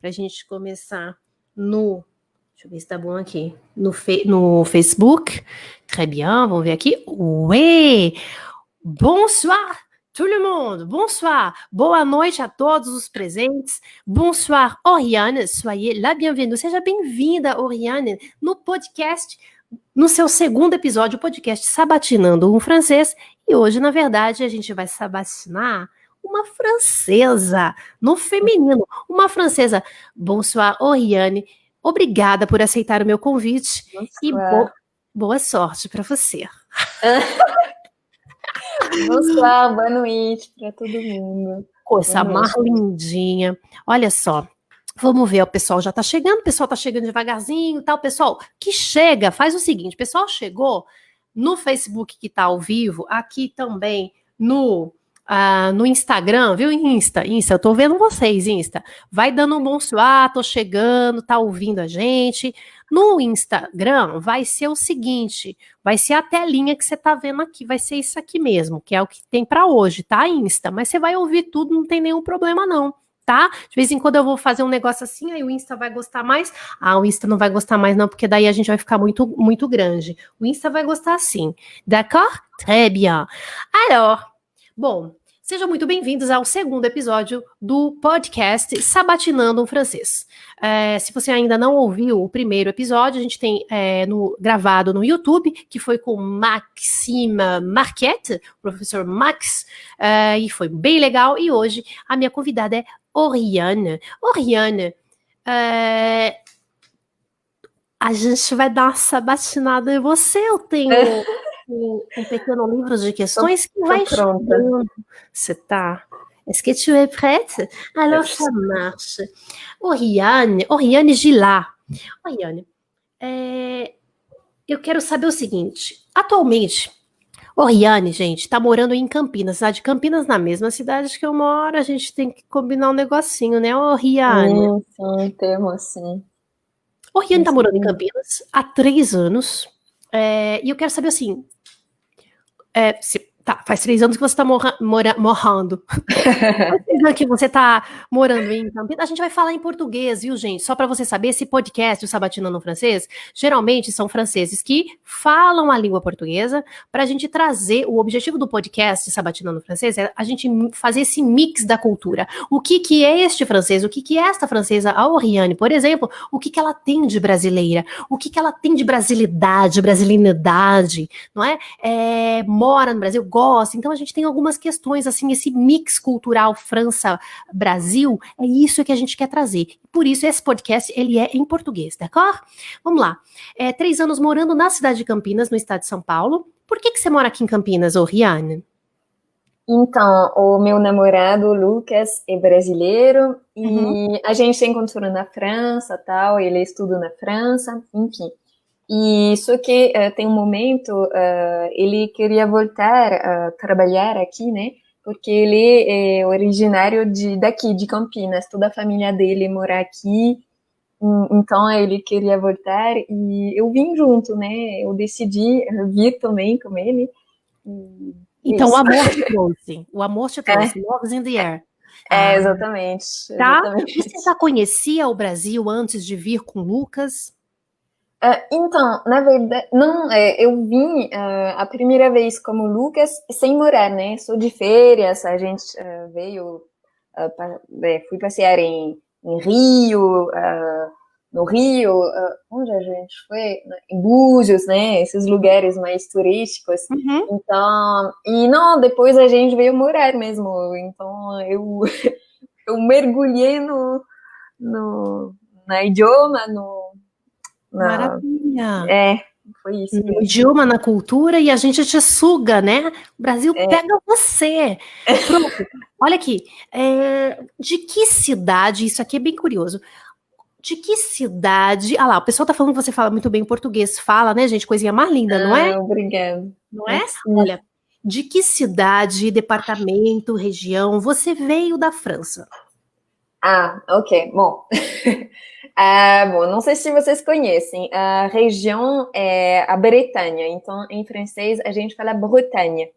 para a gente começar no. Deixa eu ver se tá bom aqui. No, fe, no Facebook. Très bien, vamos ver aqui. Oui! Bonsoir, tout le monde. Bonsoir. Boa noite a todos os presentes. Bonsoir, Oriane. Soyez la bienvenue. Seja bem-vinda, Oriane, no podcast, no seu segundo episódio, o podcast Sabatinando um Francês. E hoje, na verdade, a gente vai sabatinar uma francesa, no feminino, uma francesa. Bonsoir, Oriane. Obrigada por aceitar o meu convite Bonsoir. e bo boa sorte para você. Bonsoir, boa noite para todo mundo. Coisa mais lindinha. Olha só, Vamos ver, o pessoal já está chegando, o pessoal está chegando devagarzinho, tal. Pessoal que chega, faz o seguinte: o pessoal chegou no Facebook que está ao vivo, aqui também no ah, no Instagram, viu? Insta, Insta, eu tô vendo vocês, Insta. Vai dando um bom suá, tô chegando, tá ouvindo a gente. No Instagram vai ser o seguinte, vai ser a telinha que você tá vendo aqui, vai ser isso aqui mesmo, que é o que tem para hoje, tá? Insta, mas você vai ouvir tudo, não tem nenhum problema não. Tá? De vez em quando eu vou fazer um negócio assim, aí o Insta vai gostar mais. Ah, o Insta não vai gostar mais, não, porque daí a gente vai ficar muito, muito grande. O Insta vai gostar sim. D'accord? Très bien. Alors, bom, Sejam muito bem-vindos ao segundo episódio do podcast Sabatinando um Francês. É, se você ainda não ouviu o primeiro episódio, a gente tem é, no, gravado no YouTube, que foi com Maxime Marquette, o professor Max, é, e foi bem legal. E hoje a minha convidada é Oriane. Oriane, é, a gente vai dar uma sabatinada em você. Eu tenho. um, um pequeno livro de questões que vai pronta. Você tá? Est-ce que tu es prête? Alors, ça marche. Oriane, Oriane Gilá. Oriane, é, eu quero saber o seguinte. Atualmente, Oriane, gente, tá morando em Campinas, cidade de Campinas, na mesma cidade que eu moro. A gente tem que combinar um negocinho, né, Oriane? Sim, sim, temos, sim. Oriane tá morando em Campinas há três anos. É, e eu quero saber assim, é, se Tá, faz três anos que você está morra, mora, morrando. faz três anos que você está morando em Campinas. A gente vai falar em português, viu, gente? Só para você saber, esse podcast, o Sabatina no Francês, geralmente são franceses que falam a língua portuguesa para a gente trazer. O objetivo do podcast Sabatina no Francês é a gente fazer esse mix da cultura. O que, que é este francês? O que, que é esta francesa? A Oriane, por exemplo, o que, que ela tem de brasileira? O que, que ela tem de brasilidade, brasilinidade? Não é? é mora no Brasil gosta. Então a gente tem algumas questões assim, esse mix cultural França-Brasil, é isso que a gente quer trazer. Por isso esse podcast ele é em português, d'accord? Vamos lá. É, três anos morando na cidade de Campinas, no estado de São Paulo. Por que, que você mora aqui em Campinas, ô Riane? Então, o meu namorado, Lucas, é brasileiro e uhum. a gente se encontrou na França, tal, ele estuda na França, enfim. E só que uh, tem um momento, uh, ele queria voltar a trabalhar aqui, né? Porque ele é originário de daqui, de Campinas. Toda a família dele mora aqui. Então ele queria voltar e eu vim junto, né? Eu decidi vir também com ele. Então Isso. o amor te trouxe. O amor te trouxe. É. Love's in the air. É, ah, exatamente. Tá? Exatamente. Você já conhecia o Brasil antes de vir com Lucas? Uh, então, na verdade, não, é, eu vim uh, a primeira vez como Lucas sem morar, né? Sou de férias, a gente uh, veio, pa, é, fui passear em, em Rio, no Rio, onde a gente foi? Em Búzios, né? Esses lugares mais turísticos. Uhum. Então, e não, depois a gente veio morar mesmo. Então, eu, eu mergulhei no, no, na idioma, no na... Maravilha! É, foi isso. No idioma, na cultura, e a gente te suga, né? O Brasil é. pega você. Pronto. Olha aqui. É, de que cidade, isso aqui é bem curioso. De que cidade. Ah lá, o pessoal tá falando que você fala muito bem português. Fala, né, gente? Coisinha mais linda, ah, não é? Obrigada. Não é? Olha, de que cidade, departamento, região você veio da França? Ah, ok. Bom. Ah, bom, não sei se vocês conhecem, a região é a Bretanha, então em francês a gente fala Bretagne.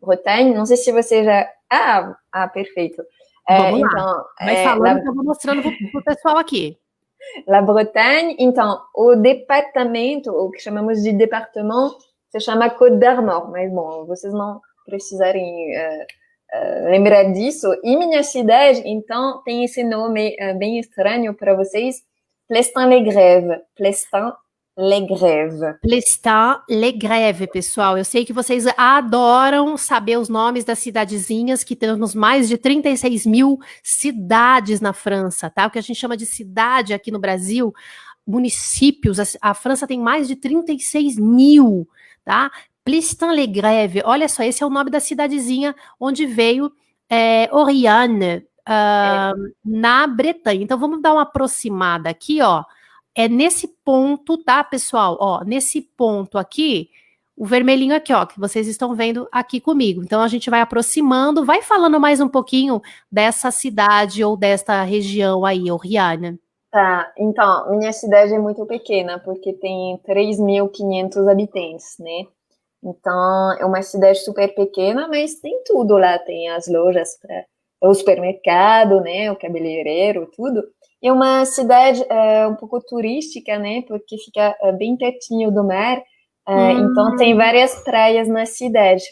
Bretagne, não sei se você já. Ah, ah perfeito. É, Vamos então, lá. Vai é, falando la... que eu vou mostrando para o pessoal aqui. La Bretagne, então, o departamento, o que chamamos de departamento, se chama Côte d'Armor, mas bom, vocês não precisarem uh, uh, lembrar disso. E minha cidade, então, tem esse nome uh, bem estranho para vocês, Plestin-les-Grèves. Plestin Legreve. Plestin Legreve, pessoal. Eu sei que vocês adoram saber os nomes das cidadezinhas, que temos mais de 36 mil cidades na França, tá? O que a gente chama de cidade aqui no Brasil, municípios. A, a França tem mais de 36 mil, tá? Plestin Legreve. Olha só, esse é o nome da cidadezinha onde veio é, Oriane, uh, é. na Bretanha. Então vamos dar uma aproximada aqui, ó é nesse ponto, tá, pessoal? Ó, nesse ponto aqui, o vermelhinho aqui, ó, que vocês estão vendo aqui comigo. Então a gente vai aproximando, vai falando mais um pouquinho dessa cidade ou desta região aí, o Rihanna. Tá, então, minha cidade é muito pequena, porque tem 3.500 habitantes, né? Então, é uma cidade super pequena, mas tem tudo lá, tem as lojas, o supermercado, né, o cabeleireiro, tudo. É uma cidade é, um pouco turística, né? Porque fica é, bem pertinho do mar. É, hum. Então tem várias praias na cidade.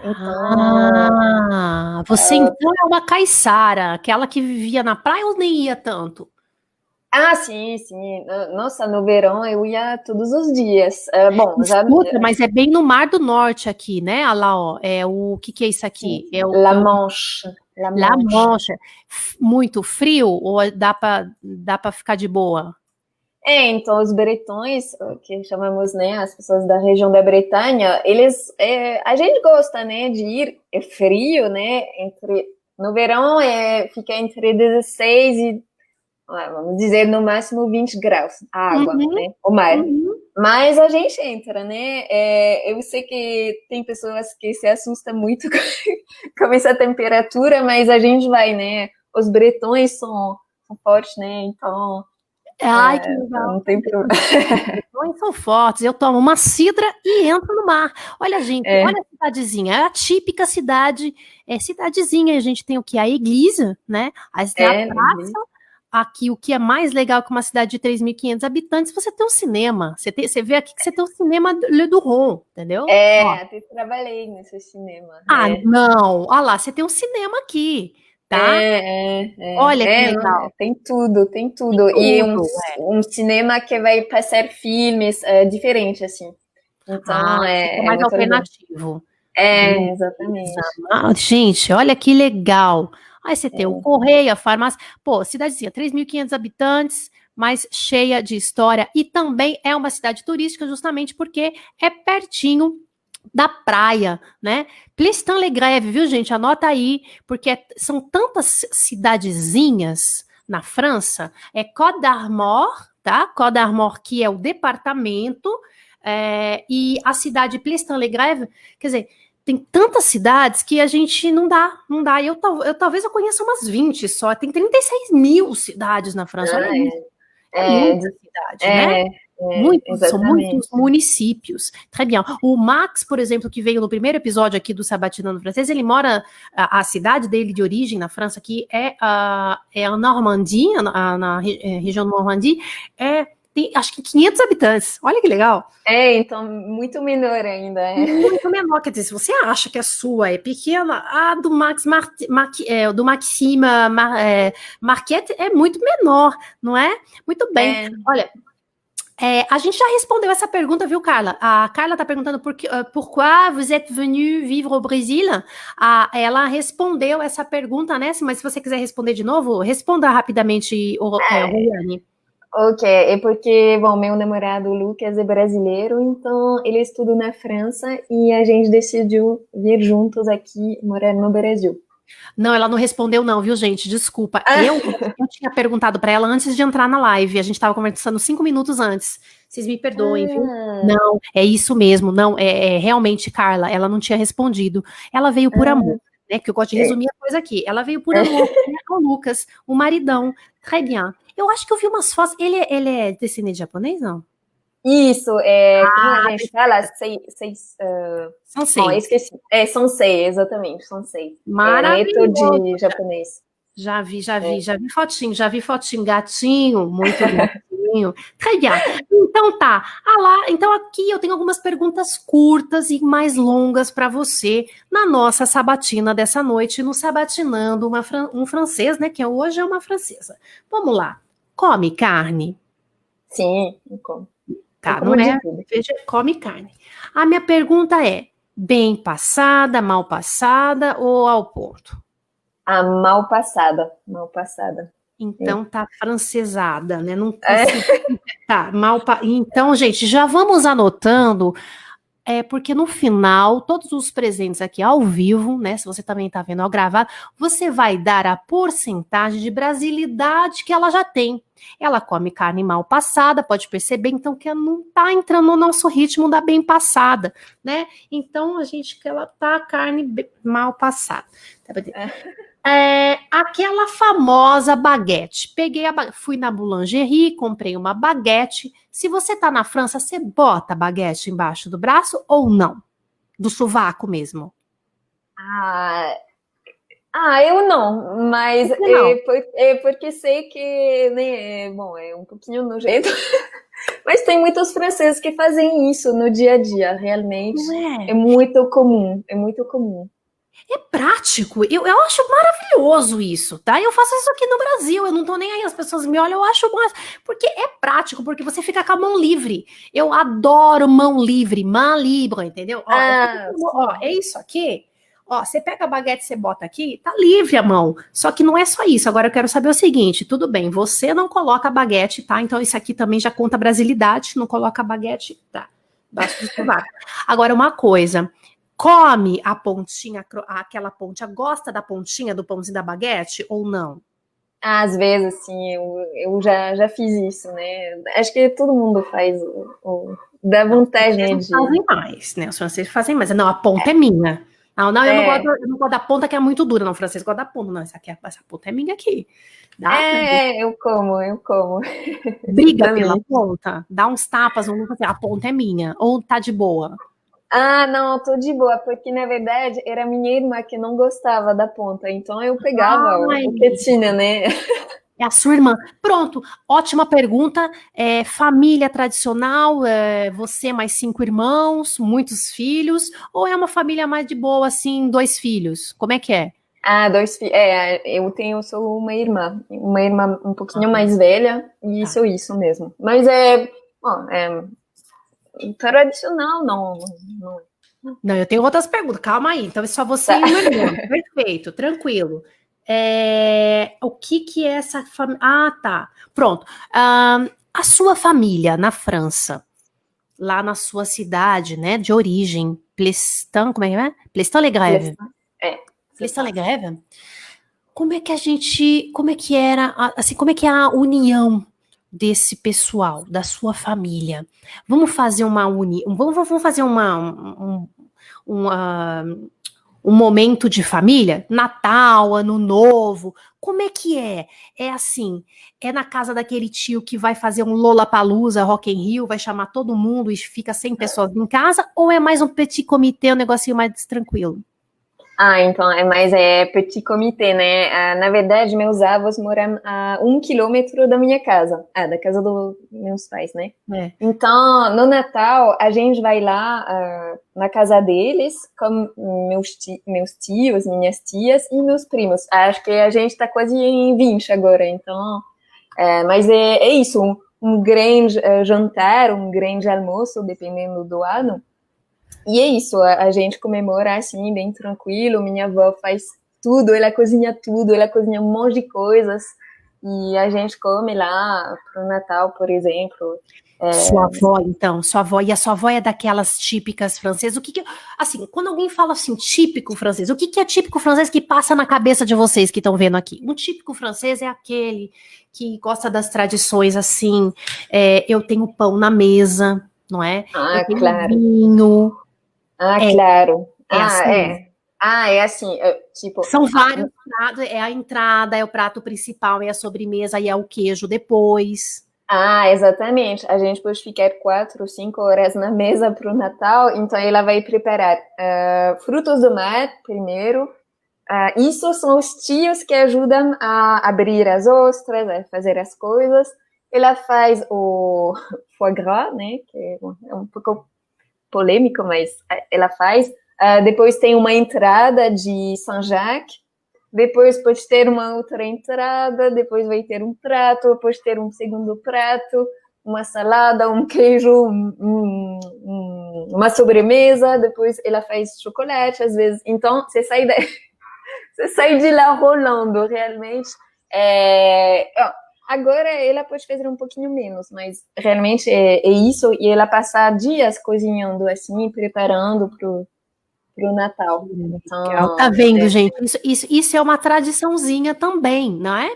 Então, ah, você então é uma caiçara, aquela que vivia na praia ou nem ia tanto? Ah, sim, sim. Nossa, no verão eu ia todos os dias. É, bom, Escuta, já... mas é bem no Mar do Norte aqui, né? Olha lá, ó. É o, o que, que é isso aqui? É o, La Manche. La Manche. La Manche. Muito frio ou dá para dá para ficar de boa? É, então os bretões, que chamamos, né, as pessoas da região da Bretanha, eles, é, a gente gosta, né, de ir, é frio, né, entre, no verão é, fica entre 16 e, vamos dizer, no máximo 20 graus, a água, uhum. né, o mar. Uhum. Mas a gente entra, né? É, eu sei que tem pessoas que se assustam muito com essa temperatura, mas a gente vai, né? Os bretões são, são fortes, né? Então. Ai, é, que legal. Não tem problema. Os são fortes. Eu tomo uma cidra e entro no mar. Olha, gente, é. olha a cidadezinha. É a típica cidade, é cidadezinha. A gente tem o que? A igreja, né? A, é, a praça, aqui o que é mais legal que uma cidade de 3.500 habitantes, você tem um cinema. Você, tem, você vê aqui que você tem um cinema Le Duron, entendeu? É, Ó. até trabalhei nesse cinema. Ah, é. não. Olha lá, você tem um cinema aqui. Tá? É, é, é. Olha é, que legal. Não, tem tudo, tem tudo. Tem e tudo, um, é. um, cinema que vai passar filmes é, diferentes, assim. Então, ah, é, mais alternativo. É, exatamente. Ah, gente, olha que legal. Aí você tem o é. Correio, a farmácia. Pô, cidadezinha, 3.500 habitantes, mas cheia de história. E também é uma cidade turística, justamente porque é pertinho da praia, né? Plestin Le Greve, viu, gente? Anota aí, porque é, são tantas cidadezinhas na França. É Côte d'Armor, tá? Côte d'Armor, que é o departamento, é, e a cidade Plestin Le Greve, quer dizer, tem tantas cidades que a gente não dá, não dá. Eu, eu talvez eu conheça umas 20 só. Tem 36 mil cidades na França. Olha é, isso. É, é muita cidade, é, né? É, muitos, são muitos municípios. Très bien. O Max, por exemplo, que veio no primeiro episódio aqui do Sabatinando Francês, ele mora, a, a, cidade dele de origem na França aqui é a, é a Normandia, na, na, região Normandie, é tem acho que 500 habitantes. Olha que legal. É, então muito menor ainda. É. Muito menor. Quer dizer, se você acha que a sua é pequena, a do Max Mar, Mar, é, do Maxima Mar, é, Marquette é muito menor, não é? Muito bem. É. Olha, é, a gente já respondeu essa pergunta, viu, Carla? A Carla está perguntando por que, uh, pourquoi vous êtes venu vivre au Brésil? A, ela respondeu essa pergunta, né? Mas se você quiser responder de novo, responda rapidamente, o. Roriane. Ok, é porque, bom, meu namorado Lucas é brasileiro, então ele estuda na França e a gente decidiu vir juntos aqui morar no Brasil. Não, ela não respondeu, não, viu, gente? Desculpa. Ah. Eu, eu tinha perguntado para ela antes de entrar na live. A gente estava conversando cinco minutos antes. Vocês me perdoem, viu? Ah. Não, é isso mesmo. Não, é, é, realmente, Carla, ela não tinha respondido. Ela veio por ah. amor. Né, que eu gosto de é. resumir a coisa aqui. Ela veio por amor né, o Lucas, o maridão. Très bien. Eu acho que eu vi umas fotos. Ele, ele é descendente japonês, não? Isso, é, ah, como a gente fala, seis, seis uh, são seis. Bom, esqueci. É, são seis, exatamente, são seis. Maravilhoso. É, de japonês. Já vi, já vi, é. já vi fotinho, já vi fotinho, gatinho, muito gatinho. Então tá. Ah lá, então aqui eu tenho algumas perguntas curtas e mais longas para você na nossa sabatina dessa noite, no Sabatinando uma, um francês, né, que hoje é uma francesa. Vamos lá. Come carne? Sim, como. Tá, não é? Veja, come carne. A minha pergunta é: bem passada, mal passada ou ao ponto? A mal passada, mal passada. Então tá francesada, né? Não é. tá mal. Pa... Então, gente, já vamos anotando é porque no final, todos os presentes aqui ao vivo, né? Se você também está vendo ao gravado, você vai dar a porcentagem de brasilidade que ela já tem. Ela come carne mal passada, pode perceber, então, que ela não está entrando no nosso ritmo da bem passada, né? Então, a gente que ela tá carne mal passada. Tá é. É, aquela famosa baguete. Peguei a fui na boulangerie, comprei uma baguete. Se você tá na França, você bota a baguete embaixo do braço ou não? Do sovaco mesmo? Ah, ah eu não, mas não? É, por, é, porque sei que, né, bom, é um pouquinho nojento. Mas tem muitos franceses que fazem isso no dia a dia, realmente. É? é muito comum, é muito comum. É prático. Eu, eu acho maravilhoso isso, tá? Eu faço isso aqui no Brasil. Eu não tô nem aí. As pessoas me olham, eu acho mais. Porque é prático, porque você fica com a mão livre. Eu adoro mão livre, mão livre, entendeu? Ó, ah, ó é isso aqui. Ó, você pega a baguete, você bota aqui, tá livre a mão. Só que não é só isso. Agora eu quero saber o seguinte: tudo bem, você não coloca a baguete, tá? Então isso aqui também já conta brasilidade. Não coloca a baguete, tá? Basta Agora, uma coisa come a pontinha, aquela pontinha, gosta da pontinha do pãozinho da baguete ou não? Às vezes, sim, eu, eu já, já fiz isso, né? Acho que todo mundo faz o, o dá vontade, né? De... fazem mais, né? Os franceses fazem mais. Não, a ponta é, é minha. Não, não, eu, não é. gosto, eu não gosto da ponta que é muito dura, não. O francês gosta da ponta. Não, essa, aqui, é, essa ponta é minha aqui. Dá, é, eu como, eu como. Briga pela ponta, dá uns tapas, vamos fazer, a ponta é minha, ou tá de boa. Ah, não, tô de boa, porque na verdade era minha irmã que não gostava da ponta, então eu pegava Ai, o que tinha, né? É a sua irmã. Pronto, ótima pergunta. É, família tradicional, é, você mais cinco irmãos, muitos filhos, ou é uma família mais de boa, assim, dois filhos? Como é que é? Ah, dois filhos. É, eu tenho só uma irmã, uma irmã um pouquinho ah. mais velha, e tá. isso, ah. isso mesmo. Mas é, bom, é tradicional, não, não. Não, eu tenho outras perguntas. Calma aí. Então é só você tá. e o irmão. Perfeito, tranquilo. É, o que que é essa família? Ah, tá. Pronto. Ah, a sua família na França, lá na sua cidade, né, de origem, Plestin, como é que é? Plestin-les-Grèves. É. Plestin-les-Grèves. Como é que a gente, como é que era, assim, como é que é a união desse pessoal, da sua família. Vamos fazer uma uni, vamos, vamos fazer uma, um, uma, um momento de família, Natal, Ano Novo. Como é que é? É assim, é na casa daquele tio que vai fazer um Lollapalooza, Rock in Rio, vai chamar todo mundo e fica 100 pessoas em casa, ou é mais um petit comité, um negocinho mais tranquilo? Ah, então é mais é petit comité, né? Ah, na verdade, meus avós moram a um quilômetro da minha casa, ah, da casa dos meus pais, né? É. Então, no Natal, a gente vai lá uh, na casa deles com meus, ti meus tios, minhas tias e meus primos. Acho que a gente tá quase em 20 agora, então. É, mas é, é isso, um, um grande uh, jantar, um grande almoço, dependendo do ano. E é isso, a, a, gente comemora assim, bem tranquilo. Minha avó faz tudo, ela cozinha tudo, ela cozinha um monte de coisas. E a gente come lá pro Natal, por exemplo. É... Sua avó, então, sua avó, e a sua avó é daquelas típicas francesas. O que, que assim, quando alguém fala assim, típico francês, o que, que é típico francês que passa na cabeça de vocês que estão vendo aqui? Um típico francês é aquele que gosta das tradições assim, é, eu tenho pão na mesa, não é? Ah, eu tenho claro. vinho, ah, é, claro. É ah, assim. é. Ah, é assim, tipo. São vários pratos, é a entrada, é o prato principal, é a sobremesa e é o queijo depois. Ah, exatamente. A gente pode ficar quatro, cinco horas na mesa para o Natal, então ela vai preparar uh, frutos do mar primeiro. Uh, isso são os tios que ajudam a abrir as ostras, a fazer as coisas. Ela faz o foie gras, né? Que é um pouco polêmico, mas ela faz. Uh, depois tem uma entrada de Saint-Jacques depois pode ter uma outra entrada, depois vai ter um prato, depois ter um segundo prato, uma salada, um queijo, um, um, uma sobremesa, depois ela faz chocolate às vezes. Então, você sai de, você sai de lá rolando, realmente. É... Agora ela pode fazer um pouquinho menos, mas realmente é, é isso. E ela passar dias cozinhando assim, preparando para para o Natal. Então, tá vendo, é... gente? Isso, isso, isso, é uma tradiçãozinha também, não é?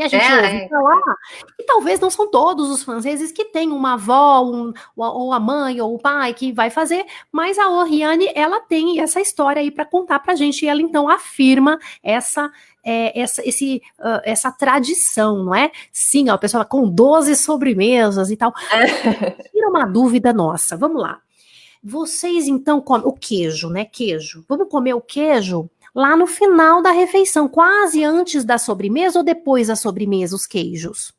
E a gente é, ouve é. falar, e talvez não são todos os franceses que têm uma avó, um, ou a mãe, ou o pai que vai fazer, mas a Oriane, ela tem essa história aí para contar para a gente, e ela então afirma essa é, essa, esse, uh, essa tradição, não é? Sim, ó, a pessoa com 12 sobremesas e tal. Tira uma dúvida nossa, vamos lá. Vocês então comem o queijo, né? Queijo. Vamos comer o queijo lá no final da refeição, quase antes da sobremesa ou depois da sobremesa, os queijos?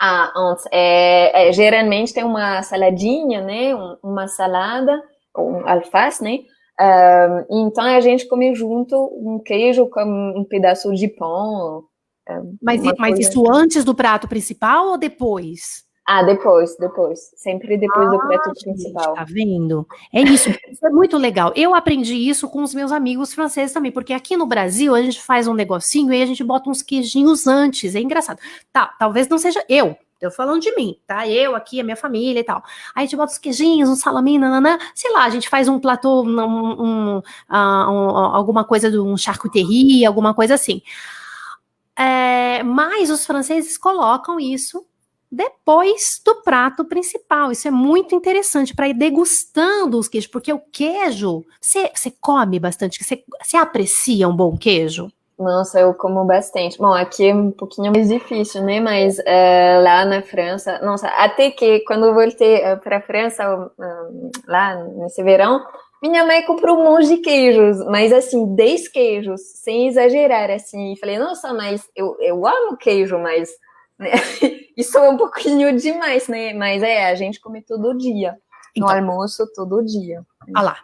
Ah, antes. É, é, geralmente tem uma saladinha, né? Um, uma salada, um alface, né? Um, então a gente come junto um queijo com um pedaço de pão. Mas, mas isso antes do prato principal ou depois? Ah, depois, depois. Sempre depois ah, do prato principal. Tá vendo? É isso. isso é muito legal. Eu aprendi isso com os meus amigos franceses também, porque aqui no Brasil a gente faz um negocinho e a gente bota uns queijinhos antes. É engraçado. Tá, talvez não seja eu. Tô falando de mim, tá? Eu aqui, a minha família e tal. Aí a gente bota os queijinhos, um salaminho, nananã. Sei lá, a gente faz um platô, um, um, um, alguma coisa de um charcuterie, alguma coisa assim. É, mas os franceses colocam isso depois do prato principal. Isso é muito interessante para ir degustando os queijos, porque o queijo, você, come bastante, você, aprecia um bom queijo? Nossa, eu como bastante. Bom, aqui é um pouquinho mais difícil, né? Mas uh, lá na França, nossa, até que quando voltei uh, para a França, uh, lá nesse verão, minha mãe comprou um monte de queijos, mas assim, 10 queijos, sem exagerar, assim. E falei, nossa, mas eu, eu amo queijo, mas né? Isso é um pouquinho demais, né? Mas é, a gente come todo dia. No então, almoço, todo dia. Olha lá.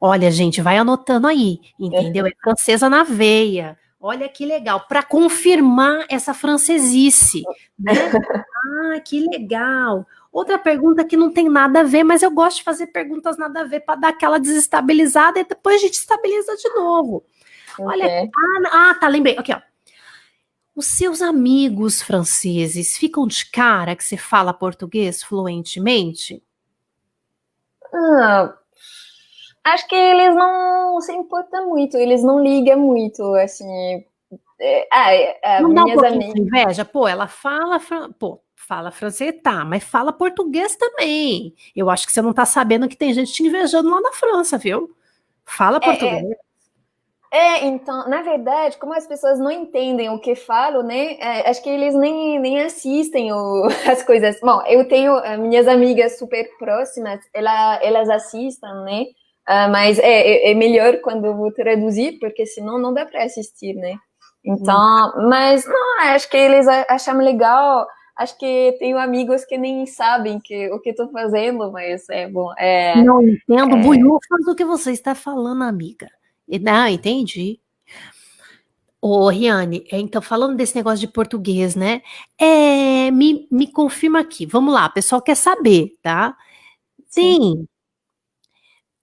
Olha, gente, vai anotando aí, entendeu? É francesa na veia. Olha que legal, para confirmar essa francesice. Né? Ah, que legal. Outra pergunta que não tem nada a ver, mas eu gosto de fazer perguntas nada a ver para dar aquela desestabilizada e depois a gente estabiliza de novo. Olha, okay. ah, ah, tá, lembrei. Aqui, ó. Os seus amigos franceses ficam de cara que você fala português fluentemente? Ah, acho que eles não se importam muito, eles não ligam muito, assim. É, ah, é, não dá um amigas... de inveja? Pô, ela fala, pô, fala francês, tá, mas fala português também. Eu acho que você não tá sabendo que tem gente te invejando lá na França, viu? Fala português. É, é. Então, na verdade, como as pessoas não entendem o que falo, né? É, acho que eles nem, nem assistem o, as coisas. Bom, eu tenho uh, minhas amigas super próximas, ela, elas assistem, né? Uh, mas é, é, é, melhor quando eu vou traduzir, porque senão não dá para assistir, né? Então, hum. mas não, acho que eles acham legal. Acho que tenho amigos que nem sabem que, o que estou fazendo, mas é bom. É, não entendo é... buiufas do que você está falando, amiga. Não, entendi. Ô, Riane, é, então, falando desse negócio de português, né? É, me, me confirma aqui. Vamos lá, o pessoal quer saber, tá? Tem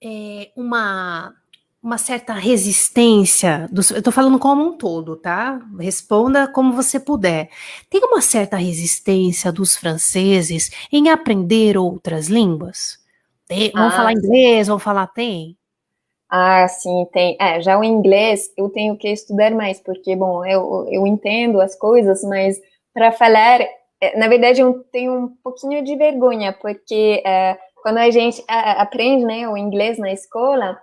é, uma, uma certa resistência, do, eu tô falando como um todo, tá? Responda como você puder. Tem uma certa resistência dos franceses em aprender outras línguas? Tem, vamos ah, falar inglês, vamos falar tem? Ah, sim, tem. É, já o inglês eu tenho que estudar mais, porque, bom, eu, eu entendo as coisas, mas para falar, é, na verdade, eu tenho um pouquinho de vergonha, porque é, quando a gente aprende né, o inglês na escola,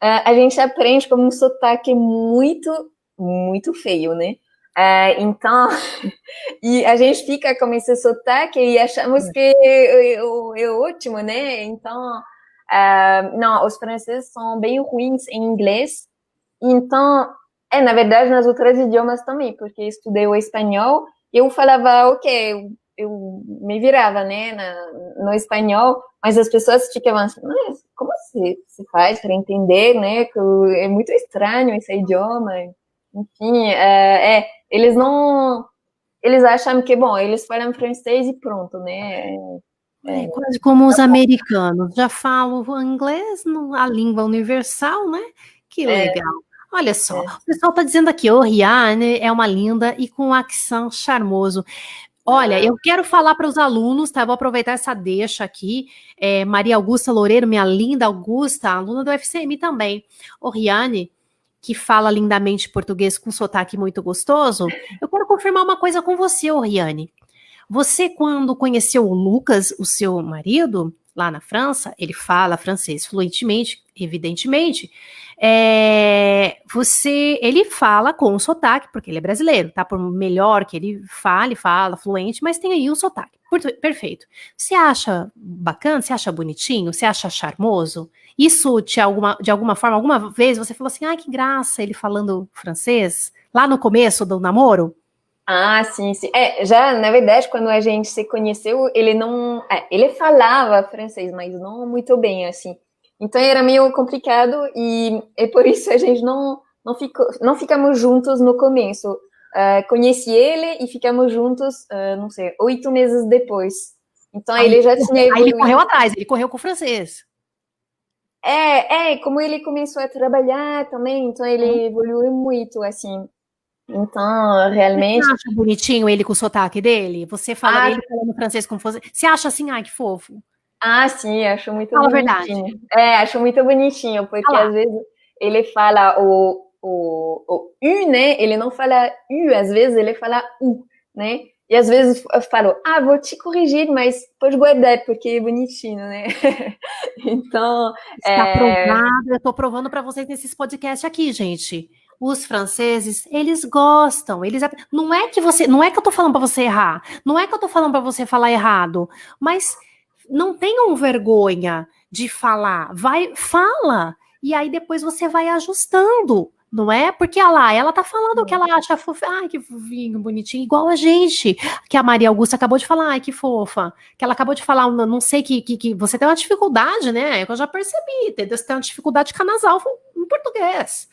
a gente aprende com um sotaque muito, muito feio, né? É, então, e a gente fica com esse sotaque e achamos que é, é, é ótimo, né? Então, é, não, os franceses são bem ruins em inglês. Então, é, na verdade, nas outras idiomas também, porque estudei o espanhol eu falava, ok, eu, eu me virava, né, na, no espanhol, mas as pessoas ficavam assim, mas como se, se faz para entender, né, que é muito estranho esse idioma, enfim, é, é, eles não, eles acham que, bom, eles falam francês e pronto, né, é quase como os americanos, já falam inglês, a língua universal, né, que é. legal. Olha só, é. o pessoal está dizendo aqui, o oh, Rihanna é uma linda e com um accent charmoso. Olha, eu quero falar para os alunos, tá? vou aproveitar essa deixa aqui. É, Maria Augusta Loureiro, minha linda Augusta, aluna do FCM também. O Riane, que fala lindamente português com sotaque muito gostoso. Eu quero confirmar uma coisa com você, Riane. Você, quando conheceu o Lucas, o seu marido, lá na França, ele fala francês fluentemente, evidentemente. É, você, ele fala com um sotaque, porque ele é brasileiro, tá? Por melhor que ele fale, fala fluente, mas tem aí um sotaque. Perfeito. Você acha bacana? Você acha bonitinho? Você acha charmoso? Isso de alguma, de alguma forma, alguma vez você falou assim, ai que graça ele falando francês, lá no começo do namoro? Ah, sim, sim. É, já, na verdade, quando a gente se conheceu, ele não. É, ele falava francês, mas não muito bem, assim. Então era meio complicado e é por isso a gente não, não, ficou, não ficamos juntos no começo. Uh, conheci ele e ficamos juntos, uh, não sei, oito meses depois. Então aí, ele já tinha. Aí ele correu atrás, ele correu com o francês. É, é, como ele começou a trabalhar também, então ele uhum. evoluiu muito, assim. Então, realmente. Você acha bonitinho ele com o sotaque dele? Você fala ah, ele falando francês com você. Você acha assim, ai, que fofo? Ah, sim, acho muito fala bonitinho. Verdade. É, acho muito bonitinho, porque às vezes ele fala o, o, o U, né? Ele não fala U, às vezes ele fala U, né? E às vezes eu falo, ah, vou te corrigir, mas pode guardar, porque é bonitinho, né? então. Está é... provado, eu estou provando para vocês nesses podcasts aqui, gente os franceses, eles gostam, eles não é que você, não é que eu tô falando para você errar, não é que eu tô falando para você falar errado, mas não tenham vergonha de falar, vai, fala, e aí depois você vai ajustando, não é? Porque olha lá, ela tá falando o que ela acha fofa, ai que fofinho, bonitinho, igual a gente, que a Maria Augusta acabou de falar, ai que fofa, que ela acabou de falar, não sei que, que, que você tem uma dificuldade, né? Eu já percebi? Você tem uma dificuldade de canasal em português.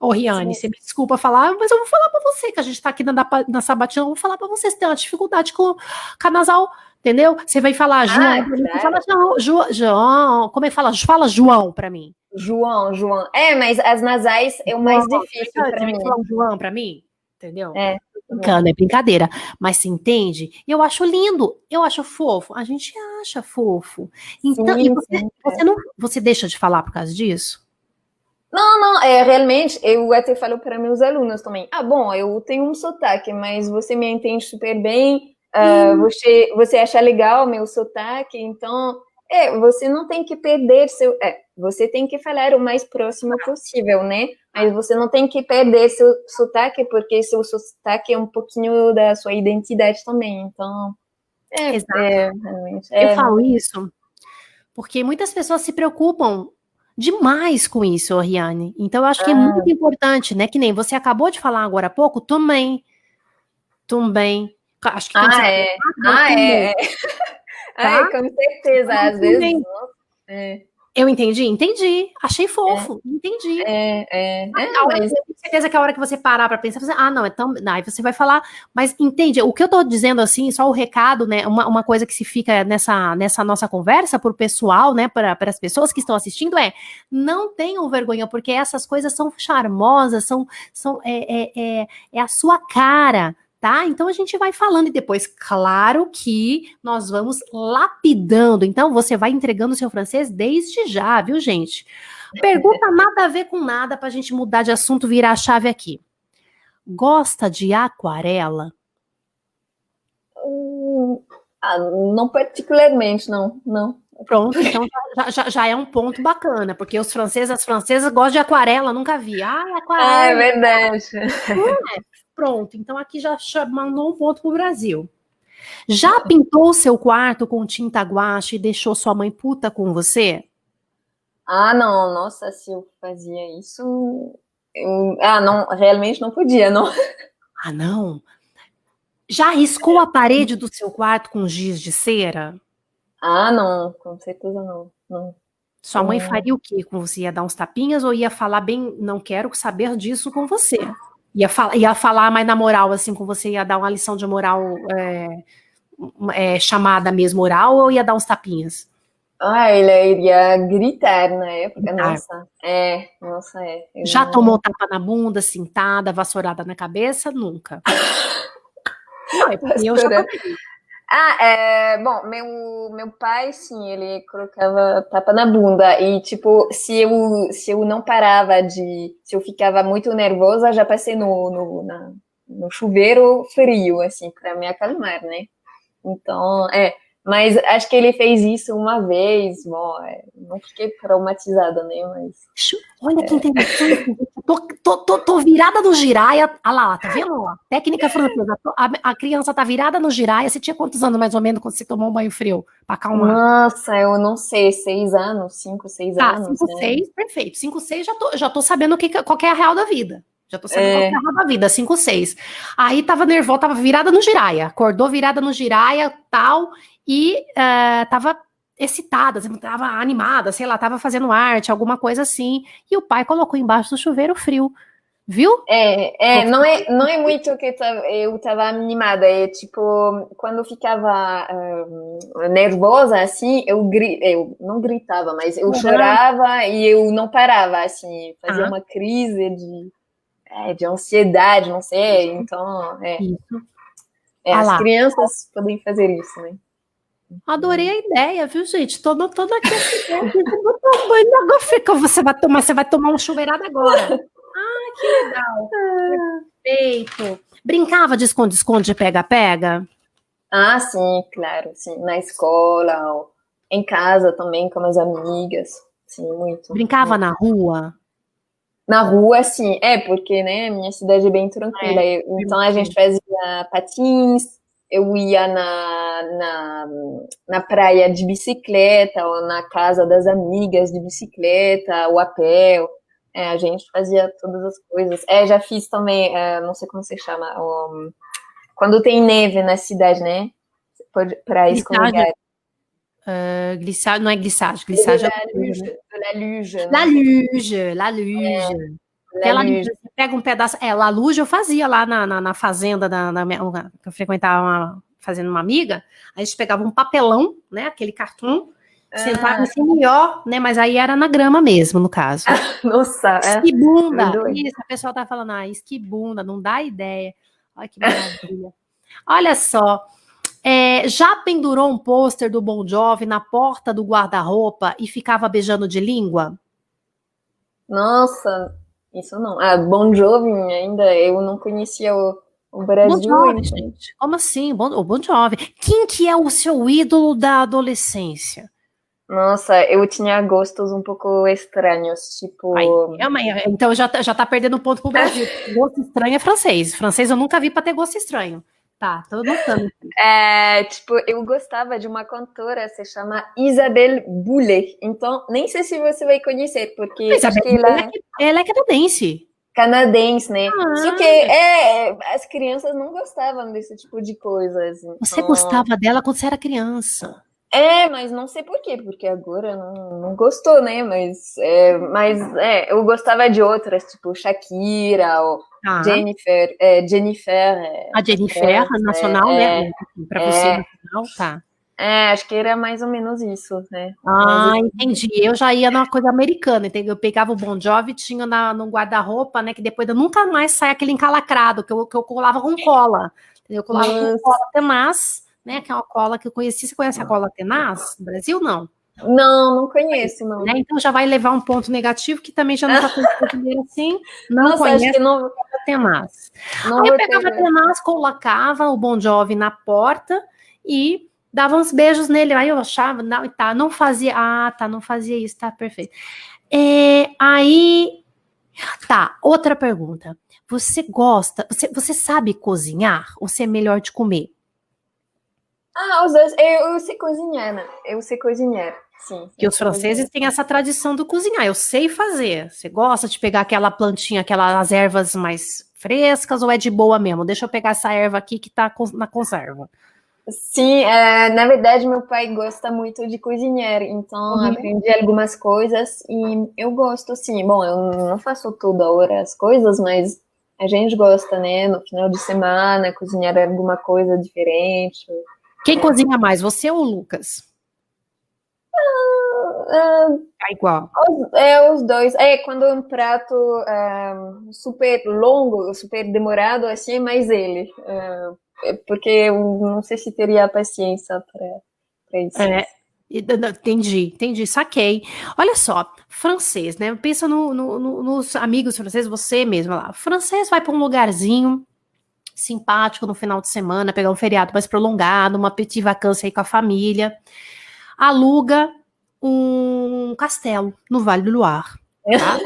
Ô, Riane, você me desculpa falar, mas eu vou falar para você, que a gente tá aqui na, na sabatina, eu vou falar para você, você tem uma dificuldade com, com a nasal, entendeu? Você vai falar João, ah, claro. fala João, João, como é que fala? Fala João para mim. João, João. É, mas as nasais é o mais João, difícil para mim. Falar João para mim, entendeu? É. Brincando, é brincadeira. Mas se entende? Eu acho lindo, eu acho fofo. A gente acha fofo. Então, sim, você, sim, você, não, você deixa de falar por causa disso? Não, não, é realmente, eu até falo para meus alunos também. Ah, bom, eu tenho um sotaque, mas você me entende super bem, uh, você, você acha legal meu sotaque, então, é, você não tem que perder seu. É, você tem que falar o mais próximo possível, né? Mas você não tem que perder seu sotaque, porque seu sotaque é um pouquinho da sua identidade também, então. É, Exato. É, realmente, é, eu falo isso porque muitas pessoas se preocupam demais com isso, Riane. Então, eu acho que é muito ah. importante, né? Que nem você acabou de falar agora há pouco, também. Também. Acho que ah, é. ah, é. Tá? Ai, com certeza. Às vezes. É. Eu entendi? Entendi. Achei fofo. É. Entendi. É, é. é mas... Eu tenho certeza que a hora que você parar para pensar, você, ah, não, é tão. Aí você vai falar, mas entende? O que eu tô dizendo assim, só o recado, né? Uma, uma coisa que se fica nessa, nessa nossa conversa pro pessoal, né? Para as pessoas que estão assistindo é não tenham vergonha, porque essas coisas são charmosas, são, são é, é, é, é a sua cara tá? Então a gente vai falando e depois, claro que nós vamos lapidando. Então você vai entregando o seu francês desde já, viu, gente? Pergunta nada a ver com nada para a gente mudar de assunto, virar a chave aqui. Gosta de aquarela? Hum, ah, não particularmente, não, não. Pronto, então já, já, já, é um ponto bacana, porque os franceses, as francesas gostam de aquarela, nunca vi. Ah, aquarela. Ah, é verdade. Pronto. Então aqui já mandou um ponto pro Brasil. Já pintou o seu quarto com tinta guache e deixou sua mãe puta com você? Ah, não, nossa, se eu fazia isso. Eu... Ah, não, realmente não podia, não. Ah, não? Já riscou a parede do seu quarto com giz de cera? Ah, não, com certeza não. não. Sua mãe faria o quê com você? Ia dar uns tapinhas ou ia falar bem, não quero saber disso com você? Ia, fal ia falar mais na moral, assim, com você? Ia dar uma lição de moral é, é, chamada mesmo oral ou ia dar uns tapinhas? Ah, ele iria gritar na época, nossa. É, nossa, é. Já não... tomou tapa na bunda, cintada, vassourada na cabeça? Nunca. não, é eu já ah, é, bom, meu, meu pai, sim, ele colocava tapa na bunda. E, tipo, se eu, se eu não parava de. Se eu ficava muito nervosa, já passei no, no, na, no chuveiro frio, assim, para me acalmar, né? Então, é. Mas acho que ele fez isso uma vez, bom, é, não fiquei traumatizada, né? Mas. Olha que interessante. tô, tô, tô, tô, virada no giraia. Olha lá, tá vendo? Técnica francesa. A, a, criança tá virada no giraia. Você tinha quantos anos mais ou menos quando você tomou um banho frio? Pra acalmar? Nossa, eu não sei, seis anos, cinco, seis tá, anos. Cinco, né? seis, perfeito. Cinco, seis, já tô, já tô sabendo que, qual que é a real da vida. Já tô sabendo é. qual é a real da vida, cinco, seis. Aí tava nervosa, tava virada no giraia. Acordou virada no giraia, tal e estava uh, excitada, estava animada, sei lá, estava fazendo arte, alguma coisa assim, e o pai colocou embaixo do chuveiro frio. Viu? É, é não é, não é muito que eu estava animada, é tipo, quando eu ficava uh, nervosa, assim, eu, gri eu não gritava, mas eu uhum. chorava e eu não parava, assim, fazia uhum. uma crise de, é, de ansiedade, não sei, então, é. é ah as crianças podem fazer isso, né? Adorei a ideia, viu, gente? Tô notando aqui um banho agora fica. Você vai tomar, você vai tomar uma chuveirada agora. Ah, que legal. Perfeito. Brincava de esconde-esconde, de pega-pega? Ah, sim, claro, sim. Na escola, ou em casa também com as amigas. Sim, muito. Brincava muito. na rua? Na rua, sim. É, porque, né, minha cidade é bem tranquila. É, então a gente fazia patins, eu ia na, na, na praia de bicicleta, ou na casa das amigas de bicicleta, ou a pé. É, a gente fazia todas as coisas. É, já fiz também, é, não sei como se chama, um, quando tem neve na cidade, né? Para escorregar. Uh, glissade, não é glissage, glissage é la luge, la luge, né? la luge, la luge. Ela pega um pedaço. É, Laluja eu fazia lá na, na, na fazenda da, da minha, que eu frequentava uma, fazendo uma amiga. A gente pegava um papelão, né? Aquele cartão, ah. sentava assim melhor, né? Mas aí era na grama mesmo, no caso. Nossa, é. Esquibunda. É Isso, a pessoa tá falando, ah, esquibunda, não dá ideia. Olha que maravilha. Olha só. É, já pendurou um pôster do Bon Jovi na porta do guarda-roupa e ficava beijando de língua? Nossa, isso não. Ah, Bon Jovi ainda, eu não conhecia o, o Brasil. Bon Jovi, então. gente. Como assim? Bon, o Bon Jovi. Quem que é o seu ídolo da adolescência? Nossa, eu tinha gostos um pouco estranhos, tipo. Ai, então já, tá, já tá perdendo ponto pro Brasil. gosto estranho é francês. Francês eu nunca vi pra ter gosto estranho. Tá, tô notando. É, tipo, eu gostava de uma cantora, se chama Isabelle Boulet. Então, nem sei se você vai conhecer, porque acho que ela... É, ela é canadense. Canadense, né? Ah. Só que é, as crianças não gostavam desse tipo de coisas. Então... Você gostava dela quando você era criança. É, mas não sei por quê, porque agora não, não gostou, né? Mas, é, mas é, eu gostava de outras, tipo Shakira, ou ah. Jennifer. É, Jennifer. É, a Jennifer, é, nacional, né? Para você, é. nacional, tá. É, acho que era mais ou menos isso, né? Ah, mas, entendi. Eu já ia numa coisa americana, entendeu? Eu pegava o Bon Jovi, tinha na, no guarda-roupa, né? Que depois eu nunca mais sai aquele encalacrado, que eu, que eu colava com cola. Entendeu? Eu colava Nossa. com cola tenaz né? Que é uma cola que eu conheci. Você conhece a cola tenaz no Brasil? Não. Não, não conheço, não. Né? Então já vai levar um ponto negativo, que também já não está conhecendo assim. Não Nossa, conhece que não... tenaz. Não Aí eu pegava ter... tenaz, colocava o Bon Jovi na porta e dava uns beijos nele. Aí eu achava, não, tá, não fazia. Ah, tá, não fazia isso, tá perfeito. É, aí Tá, outra pergunta. Você gosta, você, você sabe cozinhar ou você é melhor de comer? Ah, os dois. Eu, eu sei cozinhar, né? Eu sei cozinhar. Sim. Que os franceses têm essa tradição do cozinhar. Eu sei fazer. Você gosta de pegar aquela plantinha, aquelas ervas mais frescas ou é de boa mesmo? Deixa eu pegar essa erva aqui que tá na conserva. Sim, é, na verdade meu pai gosta muito de cozinhar, então uhum. aprendi algumas coisas e eu gosto sim. Bom, eu não faço toda hora as coisas, mas a gente gosta, né? No final de semana, cozinhar alguma coisa diferente. Quem é. cozinha mais, você ou o Lucas? É igual. Os, é, os dois. É, quando é um prato é, super longo, super demorado, assim, é mais ele. É, é porque eu não sei se teria paciência para isso. É. Entendi, entendi, saquei. Olha só, francês, né? Pensa no, no, no, nos amigos franceses, você mesmo lá. Francês vai para um lugarzinho simpático no final de semana, pegar um feriado mais prolongado, uma petit vacância aí com a família aluga um castelo no Vale do Loire, tá?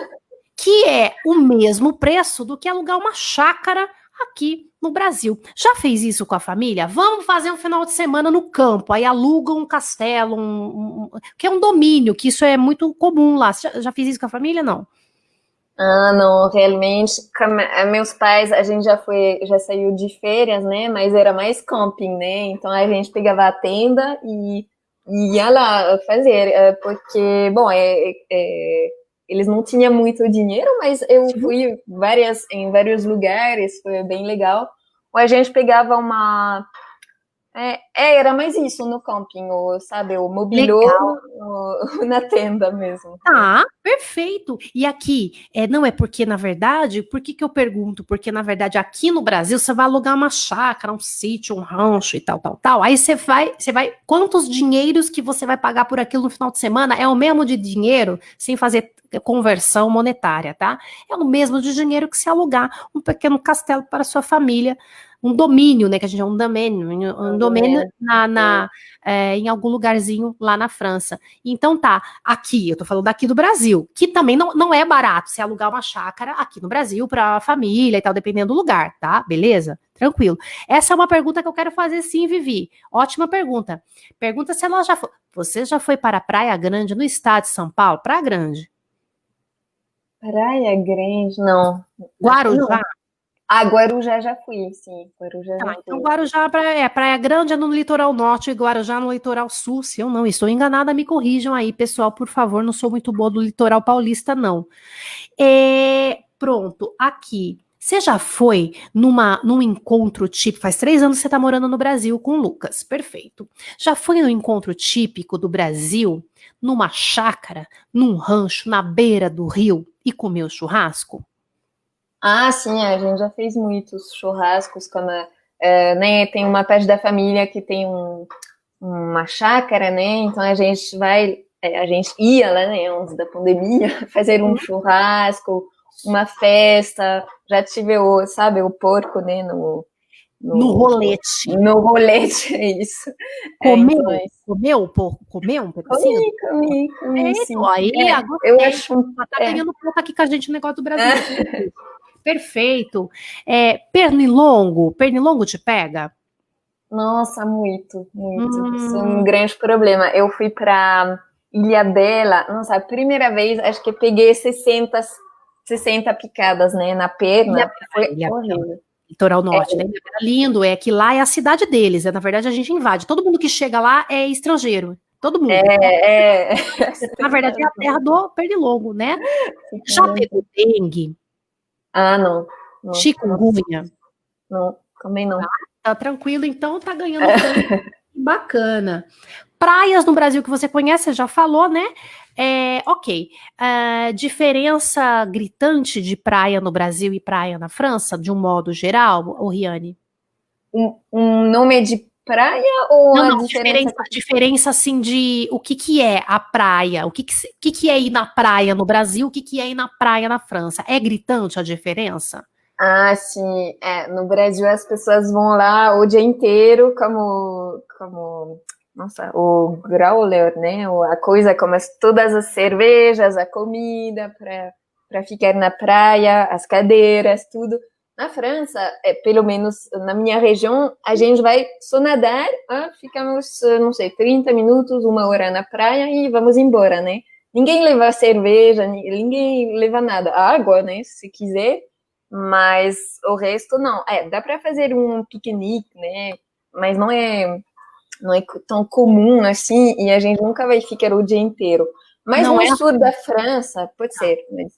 que é o mesmo preço do que alugar uma chácara aqui no Brasil. Já fez isso com a família? Vamos fazer um final de semana no campo, aí aluga um castelo, um, um, que é um domínio, que isso é muito comum lá. Já, já fez isso com a família? Não. Ah, não, realmente, meus pais, a gente já foi, já saiu de férias, né, mas era mais camping, né, então a gente pegava a tenda e ia lá fazer, é, porque, bom, é, é, eles não tinham muito dinheiro, mas eu fui várias, em vários lugares, foi bem legal. Ou a gente pegava uma é, é, era mais isso no camping, o, sabe, o mobiliou na tenda mesmo. Ah, perfeito. E aqui, é, não é porque, na verdade, por que, que eu pergunto? Porque, na verdade, aqui no Brasil, você vai alugar uma chácara, um sítio, um rancho e tal, tal, tal. Aí você vai, você vai, quantos dinheiros que você vai pagar por aquilo no final de semana é o mesmo de dinheiro, sem fazer conversão monetária, tá? É o mesmo de dinheiro que se alugar um pequeno castelo para sua família um domínio, né? Que a gente é um domínio, um domínio na, na é, em algum lugarzinho lá na França. Então tá, aqui, eu tô falando daqui do Brasil, que também não, não é barato se alugar uma chácara aqui no Brasil para a família e tal, dependendo do lugar, tá? Beleza? Tranquilo. Essa é uma pergunta que eu quero fazer sim, Vivi. Ótima pergunta. Pergunta se ela já foi. Você já foi para Praia Grande no estado de São Paulo? Praia Grande. Praia Grande, não. Guarujá? Ah, Guarujá já fui, sim. Guarujá tá, então Guarujá é Praia Grande é no litoral norte e Guarujá no litoral sul. Se eu não estou enganada, me corrijam aí, pessoal, por favor. Não sou muito boa do litoral paulista, não. É, pronto, aqui. Você já foi numa, num encontro típico? Faz três anos que você está morando no Brasil com o Lucas. Perfeito. Já foi no encontro típico do Brasil, numa chácara, num rancho, na beira do rio e comeu churrasco? Ah, sim, a gente já fez muitos churrascos, como é, né, tem uma parte da família que tem um, uma chácara, né? Então a gente vai, é, a gente ia lá, né, antes da pandemia, fazer um uhum. churrasco, uma festa. Já tive o, sabe, o porco, né, no, no, no rolete. No rolete, é isso. É, comeu? É, então, comeu o porco? Comeu um pedacinho? Comi, comi, comi. É, sim. Aí, é, agora eu acho. Tá é. ganhando pouco aqui com a gente no negócio do Brasil. Perfeito. É, pernilongo, pernilongo te pega? Nossa, muito, muito. Hum. Isso é um grande problema. Eu fui para Ilha Bela, nossa, a primeira vez, acho que peguei 60, 60 picadas, né, na perna. Ilha, foi Ilha horrível. Litoral Norte, é. né? É lindo, é que lá é a cidade deles, é, na verdade a gente invade. Todo mundo que chega lá é estrangeiro. Todo mundo. É, é. Na verdade, é a terra do pernilongo, né? Já pegou dengue? Ah, não. não Chikungunya? Não, também não. Tá, tá tranquilo, então tá ganhando é. Bacana. Praias no Brasil que você conhece, você já falou, né? É, ok. Uh, diferença gritante de praia no Brasil e praia na França, de um modo geral, ô Riane? Um, um nome de praia ou não, não, diferença... diferença... diferença assim de o que que é a praia, o que que, que, que é ir na praia no Brasil, o que que é ir na praia na França? É gritante a diferença? Ah, sim. É, no Brasil as pessoas vão lá o dia inteiro como como nossa, o growler, né? A coisa como as, todas as cervejas, a comida para para ficar na praia, as cadeiras, tudo. Na França, é, pelo menos na minha região, a gente vai só nadar, ah, ficamos, não sei, 30 minutos, uma hora na praia e vamos embora, né? Ninguém leva cerveja, ninguém leva nada. Água, né? Se quiser, mas o resto não. É, dá para fazer um piquenique, né? Mas não é não é tão comum assim e a gente nunca vai ficar o dia inteiro. Mas não no é sul da França, pode ser, mas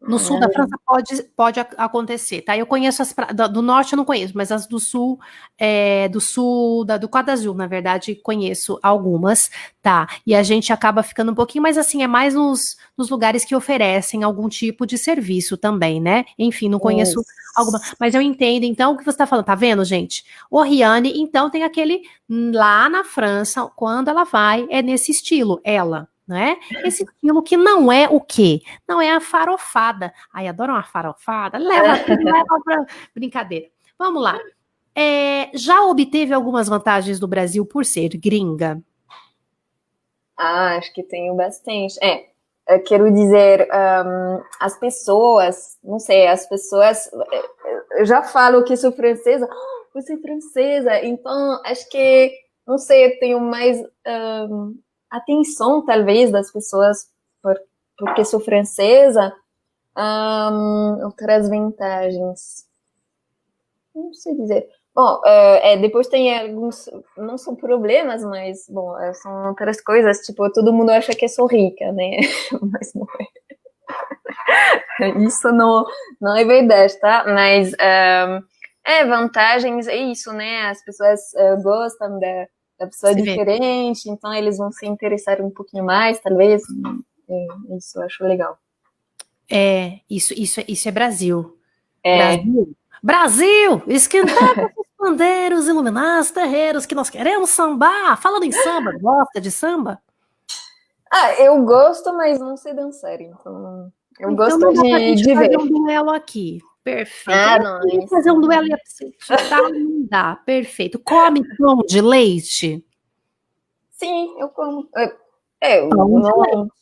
no sul da França pode, pode acontecer, tá? Eu conheço as do norte eu não conheço, mas as do sul, é, do sul, da, do Quadro Azul, na verdade, conheço algumas, tá? E a gente acaba ficando um pouquinho, mas assim, é mais nos, nos lugares que oferecem algum tipo de serviço também, né? Enfim, não conheço Isso. alguma, mas eu entendo, então, o que você tá falando, tá vendo, gente? O Riane, então, tem aquele lá na França, quando ela vai, é nesse estilo, ela, né? Esse estilo que não é o quê? Não é a farofada. Ai, adoro uma farofada. Leva, leva para brincadeira. Vamos lá. É, já obteve algumas vantagens do Brasil por ser gringa? Ah, acho que tenho bastante. É, eu quero dizer, um, as pessoas, não sei, as pessoas, eu já falo que sou francesa, oh, você é francesa, então acho que, não sei, eu tenho mais um, atenção, talvez, das pessoas por, porque sou francesa, um, outras vantagens. Não sei dizer. Bom, é, depois tem alguns, não são problemas, mas, bom, é, são outras coisas, tipo, todo mundo acha que eu sou rica, né? mas não é. Isso não, não é verdade, tá? Mas, um, é, vantagens, é isso, né? As pessoas uh, gostam da, a pessoa é diferente, então eles vão se interessar um pouquinho mais, talvez. É, isso eu acho legal. É, isso, isso, isso é Brasil. É. Brasil, Brasil esquentar com os bandeiros, iluminar os terreiros que nós queremos sambar. Falando em samba, gosta de samba? Ah, eu gosto, mas não sei dançar, então eu então, gosto de, de ver. um duelo aqui. Perfeito. Ah, fazer um duelo e tá, não dá. Perfeito. Come pão de leite? Sim, eu como. É, é pão não, de leite.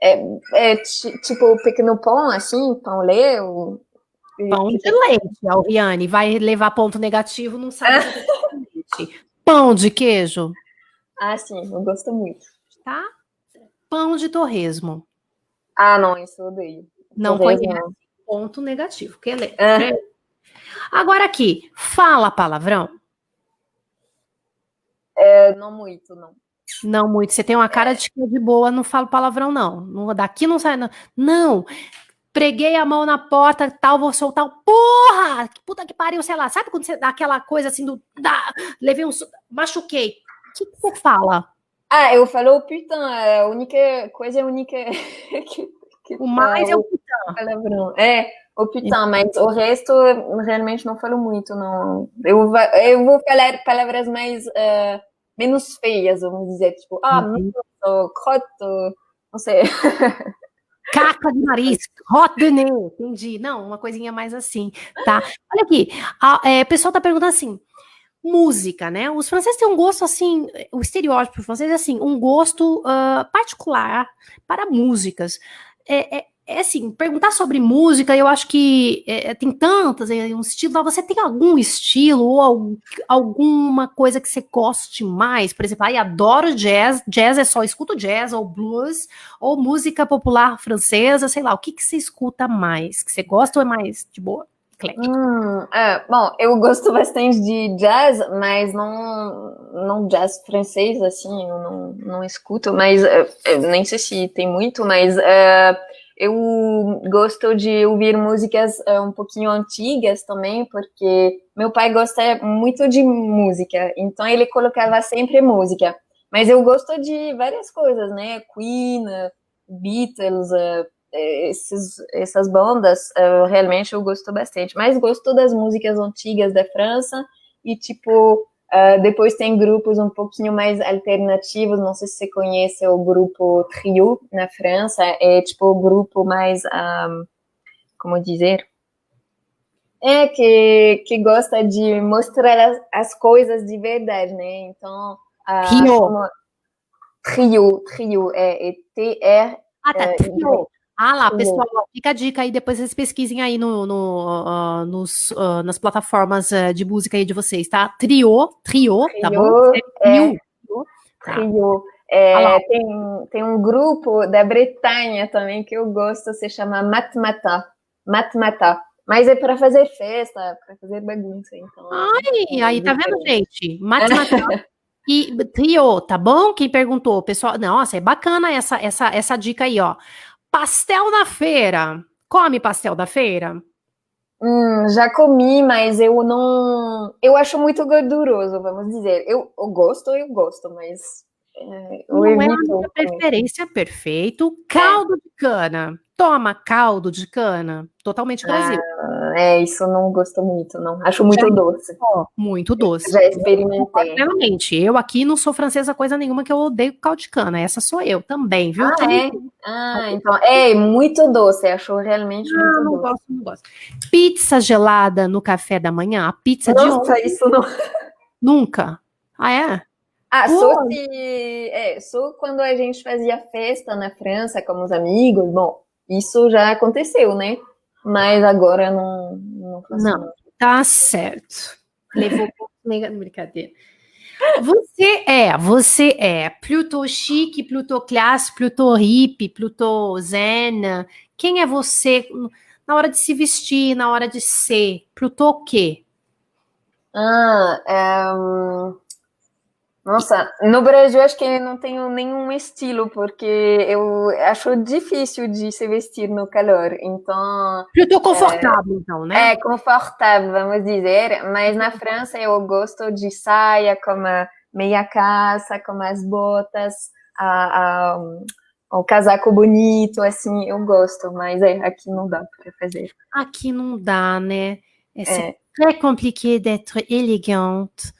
É, é tipo pequeno pão, assim, pão leu. Pão de leite, Alviane. Vai levar ponto negativo, não sabe. pão de queijo? Ah, sim, eu gosto muito. Tá? Pão de torresmo. Ah, não, isso eu odeio. Não conhece ponto negativo. Quer ler? É. Agora aqui, fala palavrão? É, não muito, não. Não muito. Você tem uma cara de que é de boa, não falo palavrão, não. Daqui não sai, não. Não. Preguei a mão na porta, tal, vou soltar o. Porra! Puta que pariu, sei lá. Sabe quando você dá aquela coisa assim do. Dá, levei um. Machuquei. O que, que você fala? Ah, eu falo putain, é a única coisa única que o mais é o pitã. Palavrão. É, o pitã, mas o resto realmente não falo muito, não. Eu, eu vou falar palavras mais uh, menos feias, vamos dizer, tipo, ah, uhum. muito, croto, não sei. Caca de nariz, hot de nez, entendi. Não, uma coisinha mais assim, tá? Olha aqui, a, é, o pessoal tá perguntando assim, música, né? Os franceses têm um gosto assim, o estereótipo francês é assim, um gosto uh, particular para músicas é, é, é, assim, perguntar sobre música, eu acho que é, é tem tantas, é um estilo, você tem algum estilo ou alguma coisa que você goste mais? Por exemplo, ai, adoro jazz, jazz é só escuto jazz ou blues, ou música popular francesa, sei lá, o que, que você escuta mais? Que você gosta ou é mais de boa? Hum, é, bom, eu gosto bastante de jazz, mas não, não jazz francês, assim, eu não, não escuto, mas é, nem sei se tem muito, mas é, eu gosto de ouvir músicas é, um pouquinho antigas também, porque meu pai gosta muito de música, então ele colocava sempre música. Mas eu gosto de várias coisas, né? Queen, Beatles, esses, essas bandas, uh, realmente eu gosto bastante. Mas gosto das músicas antigas da França e, tipo, uh, depois tem grupos um pouquinho mais alternativos. Não sei se você conhece o grupo Trio na França. É, tipo, o grupo mais, um, como dizer? É, que, que gosta de mostrar as, as coisas de verdade, né? Então... Uh, trio. Como... Trio, trio, é, é T-R... Ah, tá, trio. Ah lá, pessoal, fica a dica aí, depois vocês pesquisem aí no, no uh, nos, uh, nas plataformas uh, de música aí de vocês, tá? Trio, trio, tá bom? É, trio. Tá. trio. É, tem, tem um grupo da Bretanha também que eu gosto, se chama Matmata. Matmata. Mas é para fazer festa, para fazer bagunça, então. Ai, é aí tá vendo, gente? Matmata. e trio, tá bom? Quem perguntou, pessoal, nossa, é bacana essa essa essa dica aí, ó. Pastel na feira. Come pastel da feira? Hum, já comi, mas eu não. Eu acho muito gorduroso, vamos dizer. Eu, eu gosto, eu gosto, mas. É, eu não evito. é a minha preferência, perfeito. Caldo é. de cana. Toma caldo de cana. Totalmente Brasil. Ah, é, isso não gosto muito, não. Acho muito já, doce. muito doce. Já experimentei. Realmente, eu aqui não sou francesa coisa nenhuma que eu odeio caldo de cana. Essa sou eu também, viu? Ah, é? Ah, então, é muito doce. Acho realmente muito não, não doce. Gosto, não gosto. Pizza gelada no café da manhã? A pizza Nossa, de isso não... Nunca. Ah, é? Ah, só se... É, só quando a gente fazia festa na França com os amigos, bom, isso já aconteceu, né? Mas agora não não Não, tá certo. Levou brincadeira. Você é, você é plutôt chique, plutôt classe, plutôt hippie, plutôt zen. Quem é você na hora de se vestir, na hora de ser? Plutôt o quê? Ah, é, um, nossa, no Brasil acho que não tenho nenhum estilo, porque eu acho difícil de se vestir no calor, então... Muito confortável, é, então, né? É, confortável, vamos dizer, mas na França eu gosto de saia, como meia calça, com as botas, a, a, o casaco bonito, assim, eu gosto, mas é, aqui não dá para fazer. Aqui não dá, né? É, é. très compliqué d'être élégante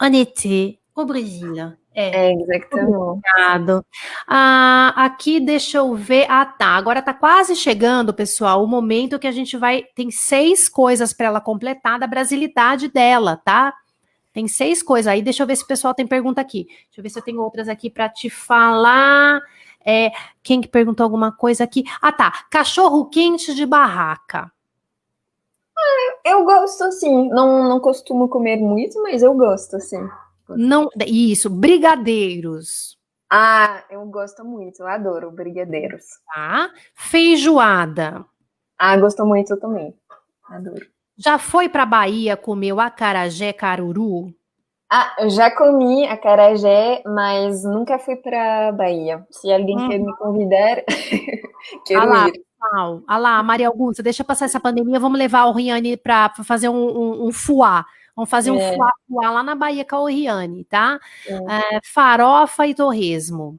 en été o Brasil. É, é exatamente. Obrigado. Ah, aqui, deixa eu ver. Ah, tá. Agora tá quase chegando, pessoal, o momento que a gente vai. Tem seis coisas para ela completar da brasilidade dela, tá? Tem seis coisas aí. Deixa eu ver se o pessoal tem pergunta aqui. Deixa eu ver se eu tenho outras aqui para te falar. É, quem que perguntou alguma coisa aqui? Ah, tá. Cachorro quente de barraca. Ah, eu gosto, sim. Não, não costumo comer muito, mas eu gosto, sim. Não, isso, brigadeiros. Ah, eu gosto muito, eu adoro brigadeiros. Tá. Feijoada. Ah, gosto muito também. Adoro. Já foi para Bahia comer o acarajé caruru? Ah, eu já comi acarajé, mas nunca fui para Bahia. Se alguém hum. quer me convidar, quero ah lá, ir. Ah lá, Maria Augusta, deixa passar essa pandemia, vamos levar o Riane para fazer um, um, um fuá. Vamos fazer um é. fuá lá na Bahia com a Oriane, tá? É. É, farofa e torresmo.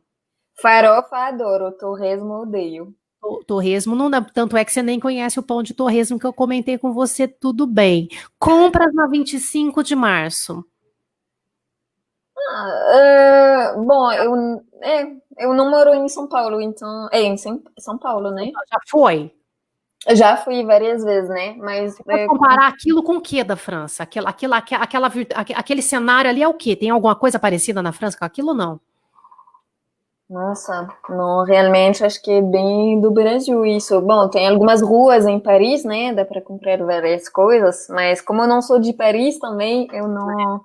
Farofa adoro, torresmo odeio. Torresmo não dá, tanto é que você nem conhece o pão de torresmo que eu comentei com você, tudo bem. Compras na 25 de março. Ah, uh, bom, eu, é, eu não moro em São Paulo, então. É, em São Paulo, né? Já foi? Já fui várias vezes, né? Mas. É... comparar aquilo com o que da França? Aquilo, aquilo, aquela, aquele cenário ali é o quê? Tem alguma coisa parecida na França com aquilo não? Nossa, não, realmente acho que é bem do Brasil isso. Bom, tem algumas ruas em Paris, né? Dá para comprar várias coisas, mas como eu não sou de Paris também, eu não,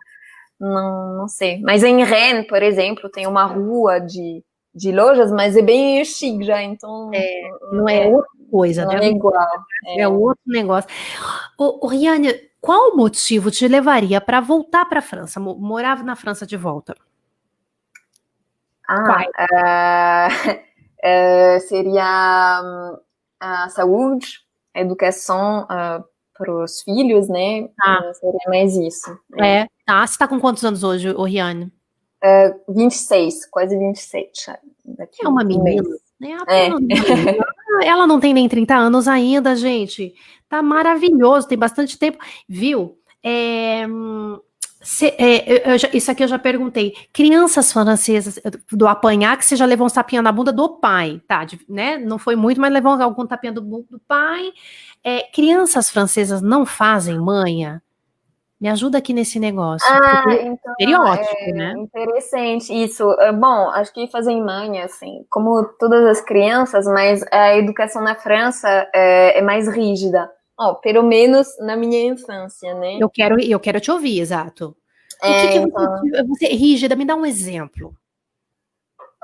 não, não sei. Mas em Rennes, por exemplo, tem uma rua de, de lojas, mas é bem chique já, então. É, não é, é coisa, não né? É igual. É. é outro negócio. O, o Riane, qual o motivo te levaria para voltar para a França, morar na França de volta? Ah, uh, uh, seria hum, a saúde, a educação uh, para os filhos, né? Ah. seria mais isso. Né? É, tá. Você está com quantos anos hoje, Riane? Uh, 26, quase 27. Daqui é uma menina. Né? É. Ela não tem nem 30 anos ainda, gente. Tá maravilhoso, tem bastante tempo. Viu? É, se, é, já, isso aqui eu já perguntei. Crianças francesas do apanhar, que você já levou um tapinha na bunda do pai, tá? De, né? Não foi muito, mas levou algum tapinha do, do pai. É, crianças francesas não fazem manha? Me ajuda aqui nesse negócio. Ah, então, estereótipo, é né? Interessante isso. É, bom, acho que fazer em mãe, assim, como todas as crianças, mas a educação na França é, é mais rígida. Oh, pelo menos na minha infância, né? Eu quero, eu quero te ouvir, exato. O que, que então... você, você rígida? Me dá um exemplo.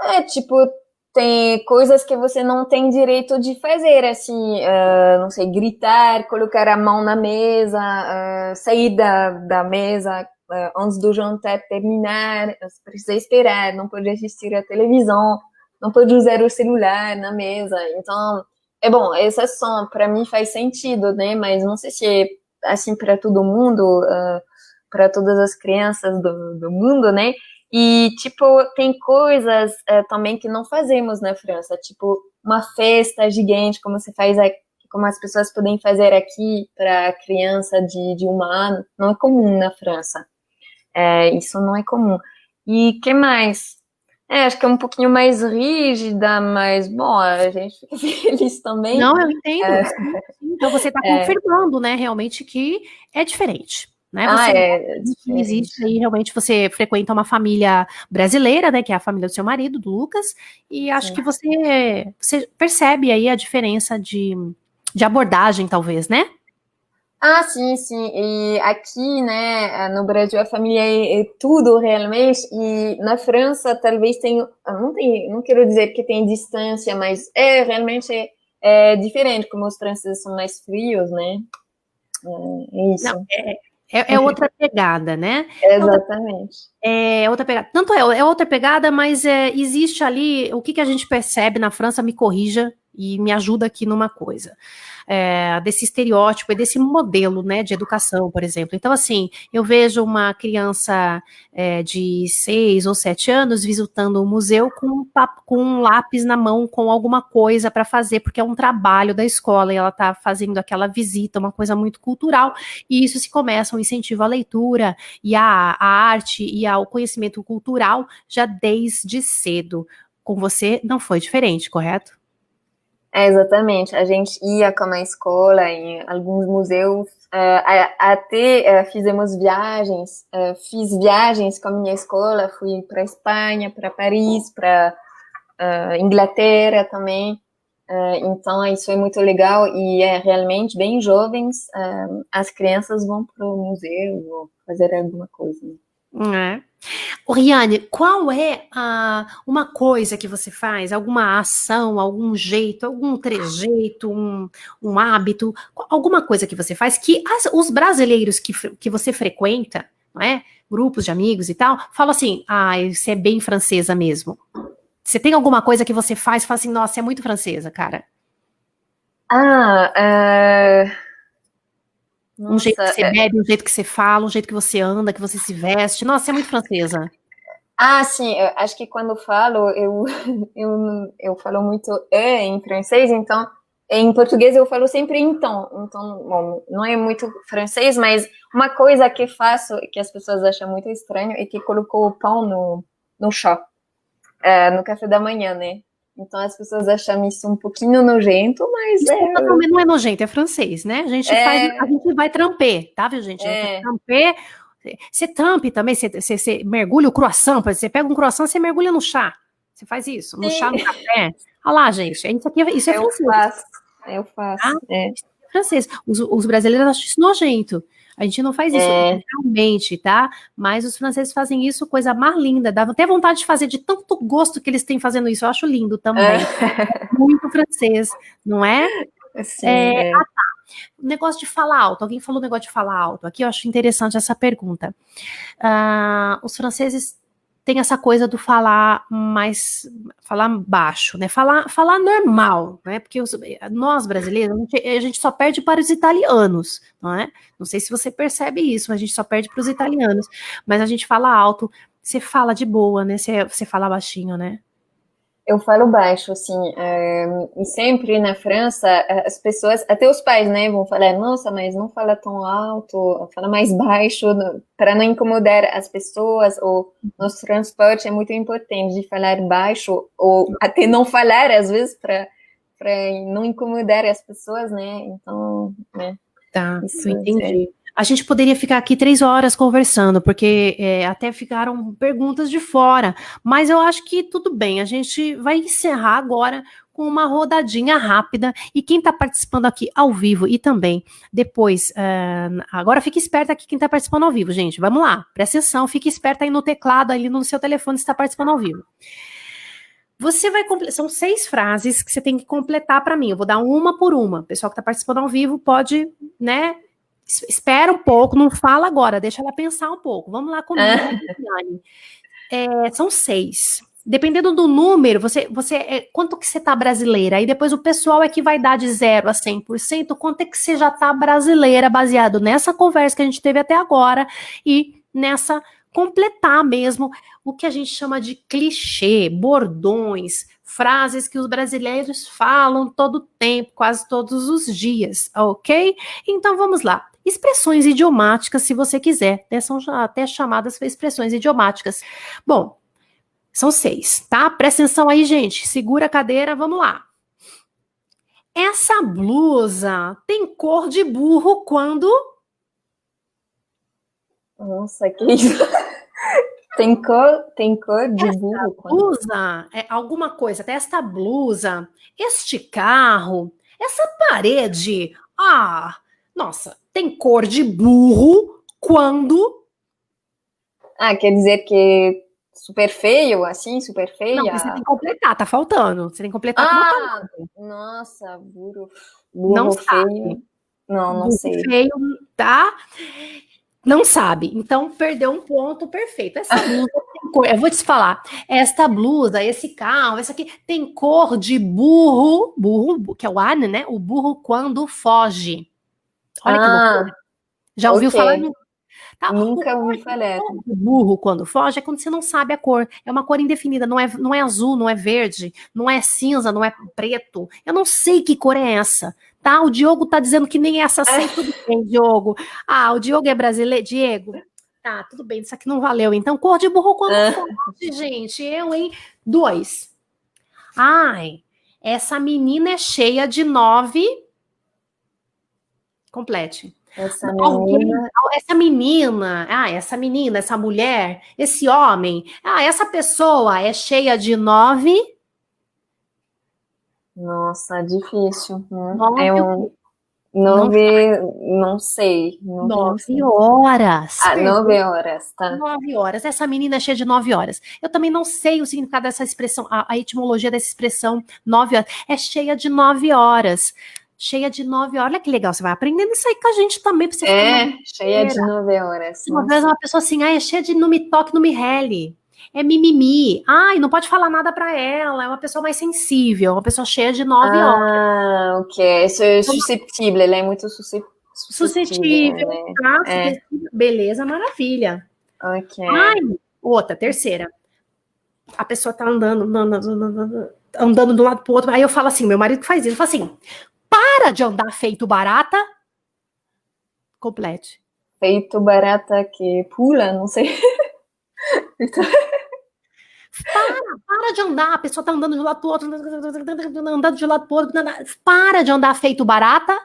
É tipo tem coisas que você não tem direito de fazer, assim, uh, não sei, gritar, colocar a mão na mesa, uh, sair da, da mesa uh, antes do jantar terminar, você precisa esperar, não pode assistir a televisão, não pode usar o celular na mesa. Então, é bom, essas são, para mim faz sentido, né? Mas não sei se é assim para todo mundo, para todas as crianças do, do mundo, né? E, tipo, tem coisas é, também que não fazemos na França, tipo, uma festa gigante, como você faz aqui, como as pessoas podem fazer aqui para criança de, de um ano, não é comum na França. É, isso não é comum. E que mais? É, acho que é um pouquinho mais rígida, mas, bom, a gente fica feliz também. Não, eu entendo. É. Então você está é. confirmando, né, realmente que é diferente. Né? Ah, você, ah, é, existe aí, realmente você frequenta uma família brasileira, né? Que é a família do seu marido, do Lucas, e acho Sim. que você, você percebe aí a diferença de, de abordagem, talvez, né? Ah, sim, sim. E aqui, né, no Brasil a família é, é, tudo realmente, e na França talvez tenha, não tem, não quero dizer que tem distância, mas é realmente é, é diferente, como os franceses são mais frios, né? É, é isso. Não, é, é, outra pegada, né? Exatamente. É outra pegada. Tanto é, é outra pegada, mas é, existe ali o que, que a gente percebe na França, me corrija e me ajuda aqui numa coisa é, desse estereótipo e desse modelo né, de educação, por exemplo. Então, assim, eu vejo uma criança é, de seis ou sete anos visitando um museu com um, com um lápis na mão, com alguma coisa para fazer, porque é um trabalho da escola e ela está fazendo aquela visita, uma coisa muito cultural, e isso se começa um incentivo à leitura e à, à arte e ao conhecimento cultural já desde cedo. Com você não foi diferente, correto? É, exatamente. A gente ia com a escola em alguns museus, uh, até uh, fizemos viagens, uh, fiz viagens com a minha escola, fui para Espanha, para Paris, para Inglaterra também. então, isso é muito legal e é realmente bem jovens, as crianças vão para o museu fazer alguma coisa. É. Oriane, qual é a, uma coisa que você faz, alguma ação, algum jeito, algum trejeito, um, um hábito, alguma coisa que você faz que as, os brasileiros que, que você frequenta, não é? grupos de amigos e tal, falam assim, ah, você é bem francesa mesmo. Você tem alguma coisa que você faz e fala assim, nossa, é muito francesa, cara? Ah, uh... Nossa, um jeito que você bebe, um jeito que você fala, um jeito que você anda, que você se veste. Nossa, é muito francesa. Ah, sim, eu acho que quando falo, eu, eu, eu falo muito é em francês, então em português eu falo sempre então. Então, bom, não é muito francês, mas uma coisa que faço que as pessoas acham muito estranho é que colocou o pão no, no chá, é, no café da manhã, né? Então as pessoas acham isso um pouquinho nojento, mas é... Não, não é nojento, é francês, né? A gente, é... faz, a gente vai tramper, tá, viu, gente? É. Tramper, você trampe também, você, você, você mergulha o croissant, você pega um croissant, você mergulha no chá. Você faz isso, no Sim. chá, no café. Olha lá, gente, isso aqui isso é eu francês. Faço, eu faço, ah, é. francês. Os, os brasileiros acham isso nojento. A gente não faz isso é. realmente, tá? Mas os franceses fazem isso, coisa mais linda. Dá até vontade de fazer de tanto gosto que eles têm fazendo isso. Eu acho lindo também. É. Muito francês, não é? Sim, é, é. Ah, tá. Negócio de falar alto. Alguém falou negócio de falar alto. Aqui eu acho interessante essa pergunta. Uh, os franceses tem essa coisa do falar mais, falar baixo, né? Falar, falar normal, né? Porque os, nós brasileiros, a gente, a gente, só perde para os italianos, não é? Não sei se você percebe isso, mas a gente só perde para os italianos. Mas a gente fala alto, você fala de boa, né? Você, você fala baixinho, né? Eu falo baixo, assim, é, e sempre na França, as pessoas, até os pais, né, vão falar, nossa, mas não fala tão alto, fala mais baixo, para não incomodar as pessoas, ou no transporte é muito importante de falar baixo, ou até não falar, às vezes, para não incomodar as pessoas, né, então, né. Tá, isso entendi. É. A gente poderia ficar aqui três horas conversando, porque é, até ficaram perguntas de fora. Mas eu acho que tudo bem. A gente vai encerrar agora com uma rodadinha rápida. E quem está participando aqui ao vivo e também depois. Uh, agora fique esperto aqui quem está participando ao vivo, gente. Vamos lá, presta atenção, fique esperto aí no teclado, ali no seu telefone, se está participando ao vivo. Você vai são seis frases que você tem que completar para mim. Eu vou dar uma por uma. O pessoal que está participando ao vivo pode, né, espera um pouco, não fala agora, deixa ela pensar um pouco. Vamos lá comigo, é, São seis. Dependendo do número, você, você é, quanto que você tá brasileira? Aí depois o pessoal é que vai dar de 0 a 100%, quanto é que você já tá brasileira, baseado nessa conversa que a gente teve até agora e nessa completar mesmo o que a gente chama de clichê, bordões, frases que os brasileiros falam todo tempo, quase todos os dias, ok? Então vamos lá expressões idiomáticas, se você quiser, né? são até chamadas expressões idiomáticas. Bom, são seis, tá? Presta atenção aí, gente. Segura a cadeira, vamos lá. Essa blusa tem cor de burro quando. Nossa, que isso? Tem cor, tem cor de esta burro. Quando... Blusa é alguma coisa. Esta blusa, este carro, essa parede. Ah, nossa, tem cor de burro quando. Ah, quer dizer que super feio, assim, super feia? Não, você tem que completar, tá faltando. Você tem que completar ah, Nossa, burro, burro não feio. Sabe. Não, não burro sei. feio, tá? Não sabe. Então, perdeu um ponto perfeito. Essa blusa tem cor. Eu vou te falar. Esta blusa, esse carro, essa aqui tem cor de burro, burro, que é o Arne, né? O burro quando foge. Olha ah, que loucura. Já ouviu okay. falar Tá? Nunca ouvi falar. O burro, quando foge, é quando você não sabe a cor. É uma cor indefinida, não é, não é azul, não é verde, não é cinza, não é preto. Eu não sei que cor é essa. Tá? O Diogo tá dizendo que nem essa sei, tudo bem, Diogo. Ah, o Diogo é brasileiro. Diego, tá, tudo bem, isso aqui não valeu. Então, cor de burro quando ah. foge, gente. Eu, hein? Dois. Ai, essa menina é cheia de nove Complete. Essa menina... essa menina, ah, essa menina, essa mulher, esse homem, ah, essa pessoa é cheia de nove. Nossa, difícil. Né? Nove, é um, não, não sei. Não nove horas. Ah, nove horas, tá. Nove horas. Essa menina é cheia de nove horas. Eu também não sei o significado dessa expressão, a, a etimologia dessa expressão nove horas. É cheia de nove horas cheia de nove horas. Olha que legal, você vai aprendendo isso aí com a gente também. Pra você é, cheia de nove horas. Uma vez uma pessoa assim, ah, é cheia de não me toque, não me rele. É mimimi. Ai, não pode falar nada para ela. É uma pessoa mais sensível, uma pessoa cheia de nove ah, horas. Ah, ok. Isso é susceptível, ela é muito susceptível. Suscetível, né? tá? É. Beleza, maravilha. Ok. Ai, outra, terceira. A pessoa tá andando, andando, andando, andando do lado pro outro. Aí eu falo assim, meu marido faz isso, eu falo assim, para de andar feito barata. Complete. Feito barata que pula, não sei. Para, para de andar. A pessoa tá andando de um lado pro outro, andando de um lado pro outro. Para de andar feito barata.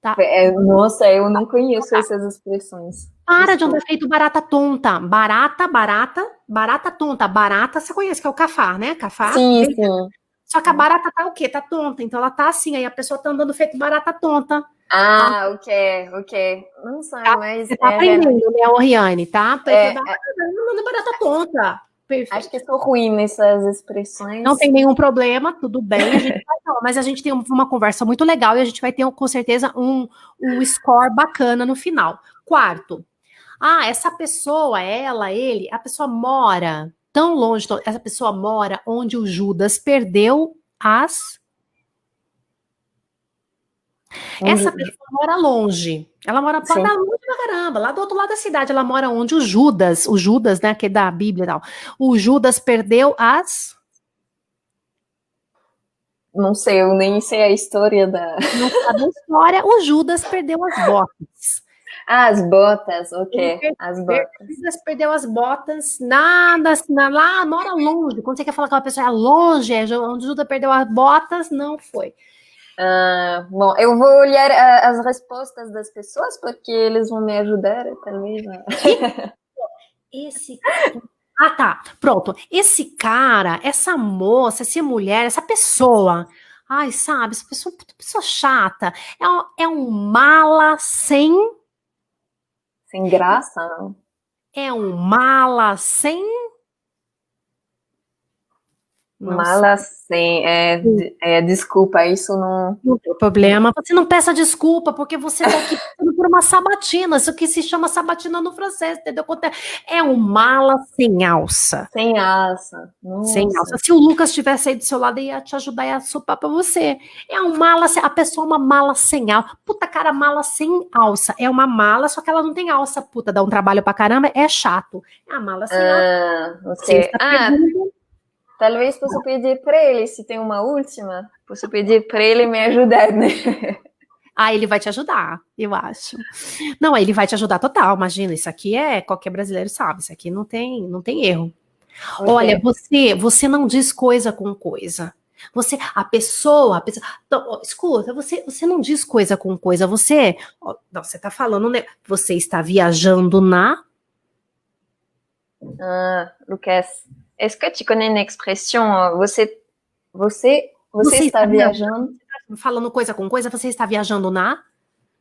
Tá. É, nossa, eu não conheço essas expressões. Para de andar feito barata tonta. Barata, barata, barata tonta. Barata, você conhece que é o cafar, né? Cafar. Sim, sim. Só que a barata tá o quê? Tá tonta. Então ela tá assim, aí a pessoa tá andando feito barata tonta. Ah, ok, ok. Não sei, tá? mas. Você tá é, aprendendo, né, Oriane, tá? É, barata, é... andando barata tonta. Perfeito. Acho que estou ruim nessas expressões. Não tem nenhum problema, tudo bem. A gente vai, mas a gente tem uma conversa muito legal e a gente vai ter com certeza um, um score bacana no final. Quarto. Ah, essa pessoa, ela, ele, a pessoa mora tão longe, essa pessoa mora onde o Judas perdeu as. Onde... Essa pessoa mora longe. Ela mora para longe pra caramba, lá do outro lado da cidade. Ela mora onde o Judas, o Judas, né, que é da Bíblia e tal. O Judas perdeu as. Não sei, eu nem sei a história da. Não sabe a história. O Judas perdeu as botas. Ah, as botas, ok. As botas. Perdeu as botas nada, na, lá, mora longe. Quando você quer falar que uma pessoa é longe, é onde Judas perdeu as botas, não foi. Uh, bom, eu vou olhar uh, as respostas das pessoas porque eles vão me ajudar, talvez. Né? Esse. Ah, tá. Pronto. Esse cara, essa moça, essa mulher, essa pessoa. Ai, sabe, essa pessoa, pessoa chata. É um, é um mala sem. Sem graça? É um mala sem Mala sim, é, é, desculpa, isso não. Não tem problema. Você não peça desculpa, porque você está aqui por uma sabatina. Isso que se chama sabatina no francês, entendeu? É um mala sem alça. Sem alça. Nossa. Sem alça. Se o Lucas tivesse aí do seu lado, ia te ajudar a sopar para você. É um mala, a pessoa é uma mala sem alça. Puta cara, mala sem alça. É uma mala, só que ela não tem alça, puta, dá um trabalho pra caramba, é chato. É a mala sem ah, alça. Okay. Ah, Talvez possa pedir para ele, se tem uma última, posso pedir para ele me ajudar, né? Ah, ele vai te ajudar, eu acho. Não, ele vai te ajudar total. Imagina, isso aqui é qualquer brasileiro sabe. Isso aqui não tem, não tem erro. Okay. Olha, você, você não diz coisa com coisa. Você, a pessoa, a pessoa então, escuta, você, você não diz coisa com coisa. Você, não, você está falando, né? Você está viajando na. Ah, Lucas, est-ce que tu connais une expression você você você, você está, está viajando falando coisa com coisa, você está viajando na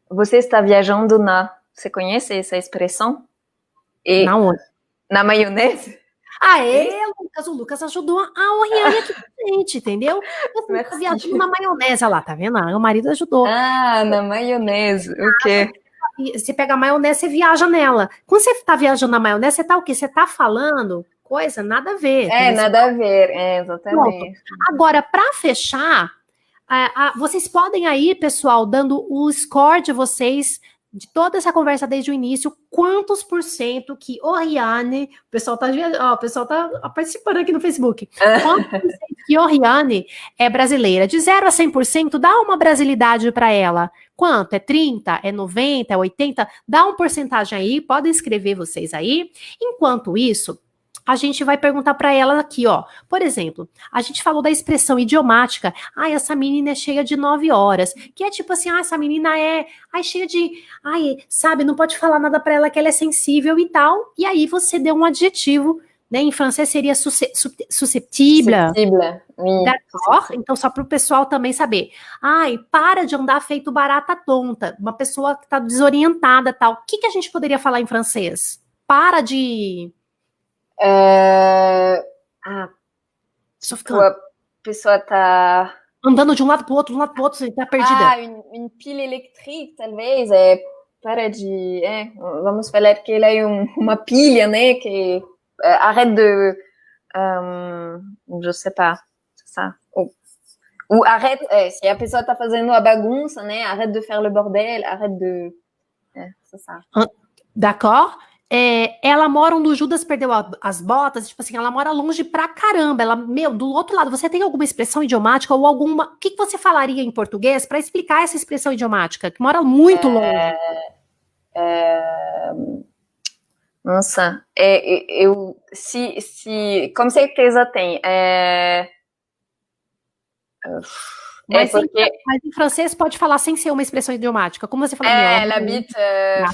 Você está viajando na Você conhece essa expressão? E na onde? Na maionese? Ah, é, Lucas, o Lucas ajudou a Oriane aqui gente, entendeu? Você está viajando na maionese, lá, tá vendo? Ah, o marido ajudou. Ah, na maionese, o quê? Você pega a maionese, você viaja nela. Quando você está viajando na maionese, você está o quê? Você está falando coisa nada a ver. É, nada a ver, é, exatamente. Pronto. Agora, para fechar, vocês podem aí, pessoal, dando o score de vocês de toda essa conversa desde o início, quantos por cento que Oriane, o pessoal tá, ó, o pessoal tá participando aqui no Facebook, quantos por cento que Oriane é brasileira? De 0 a 100%, dá uma brasilidade para ela. Quanto? É 30? É 90? É 80? Dá uma porcentagem aí, podem escrever vocês aí. Enquanto isso, a gente vai perguntar para ela aqui, ó. Por exemplo, a gente falou da expressão idiomática. Ai, essa menina é cheia de nove horas. Que é tipo assim, ah, essa menina é ai, cheia de. Ai, sabe, não pode falar nada para ela que ela é sensível e tal. E aí você deu um adjetivo. Né, em francês seria. Susceptible. D'accord? Então, só para o pessoal também saber. Ai, para de andar feito barata tonta. Uma pessoa que está desorientada tal. O que, que a gente poderia falar em francês? Para de é... Ah, Só ficando. A pessoa tá. Andando de um lado para o outro, de um lado para o outro, você tá perdida. Ah, uma pilha elétrica, talvez. É, para de. É, vamos falar que ela é um, uma pilha, né? Que é, arrête de. Um, je sais pas. Ça. Ou, ou arrête. É, se a pessoa tá fazendo a bagunça, né? Arrête de faire le bordel, arrête de. É, c'est ça. D'accord? É, ela mora onde o Judas perdeu a, as botas, tipo assim, ela mora longe pra caramba. Ela, meu, do outro lado, você tem alguma expressão idiomática ou alguma. O que, que você falaria em português para explicar essa expressão idiomática, que mora muito é, longe? É, nossa, é, eu se, se com certeza tem. É, é mas, é porque... em, mas, em, francês pode falar sem ser uma expressão idiomática. Como você fala? É, elle habite, euh,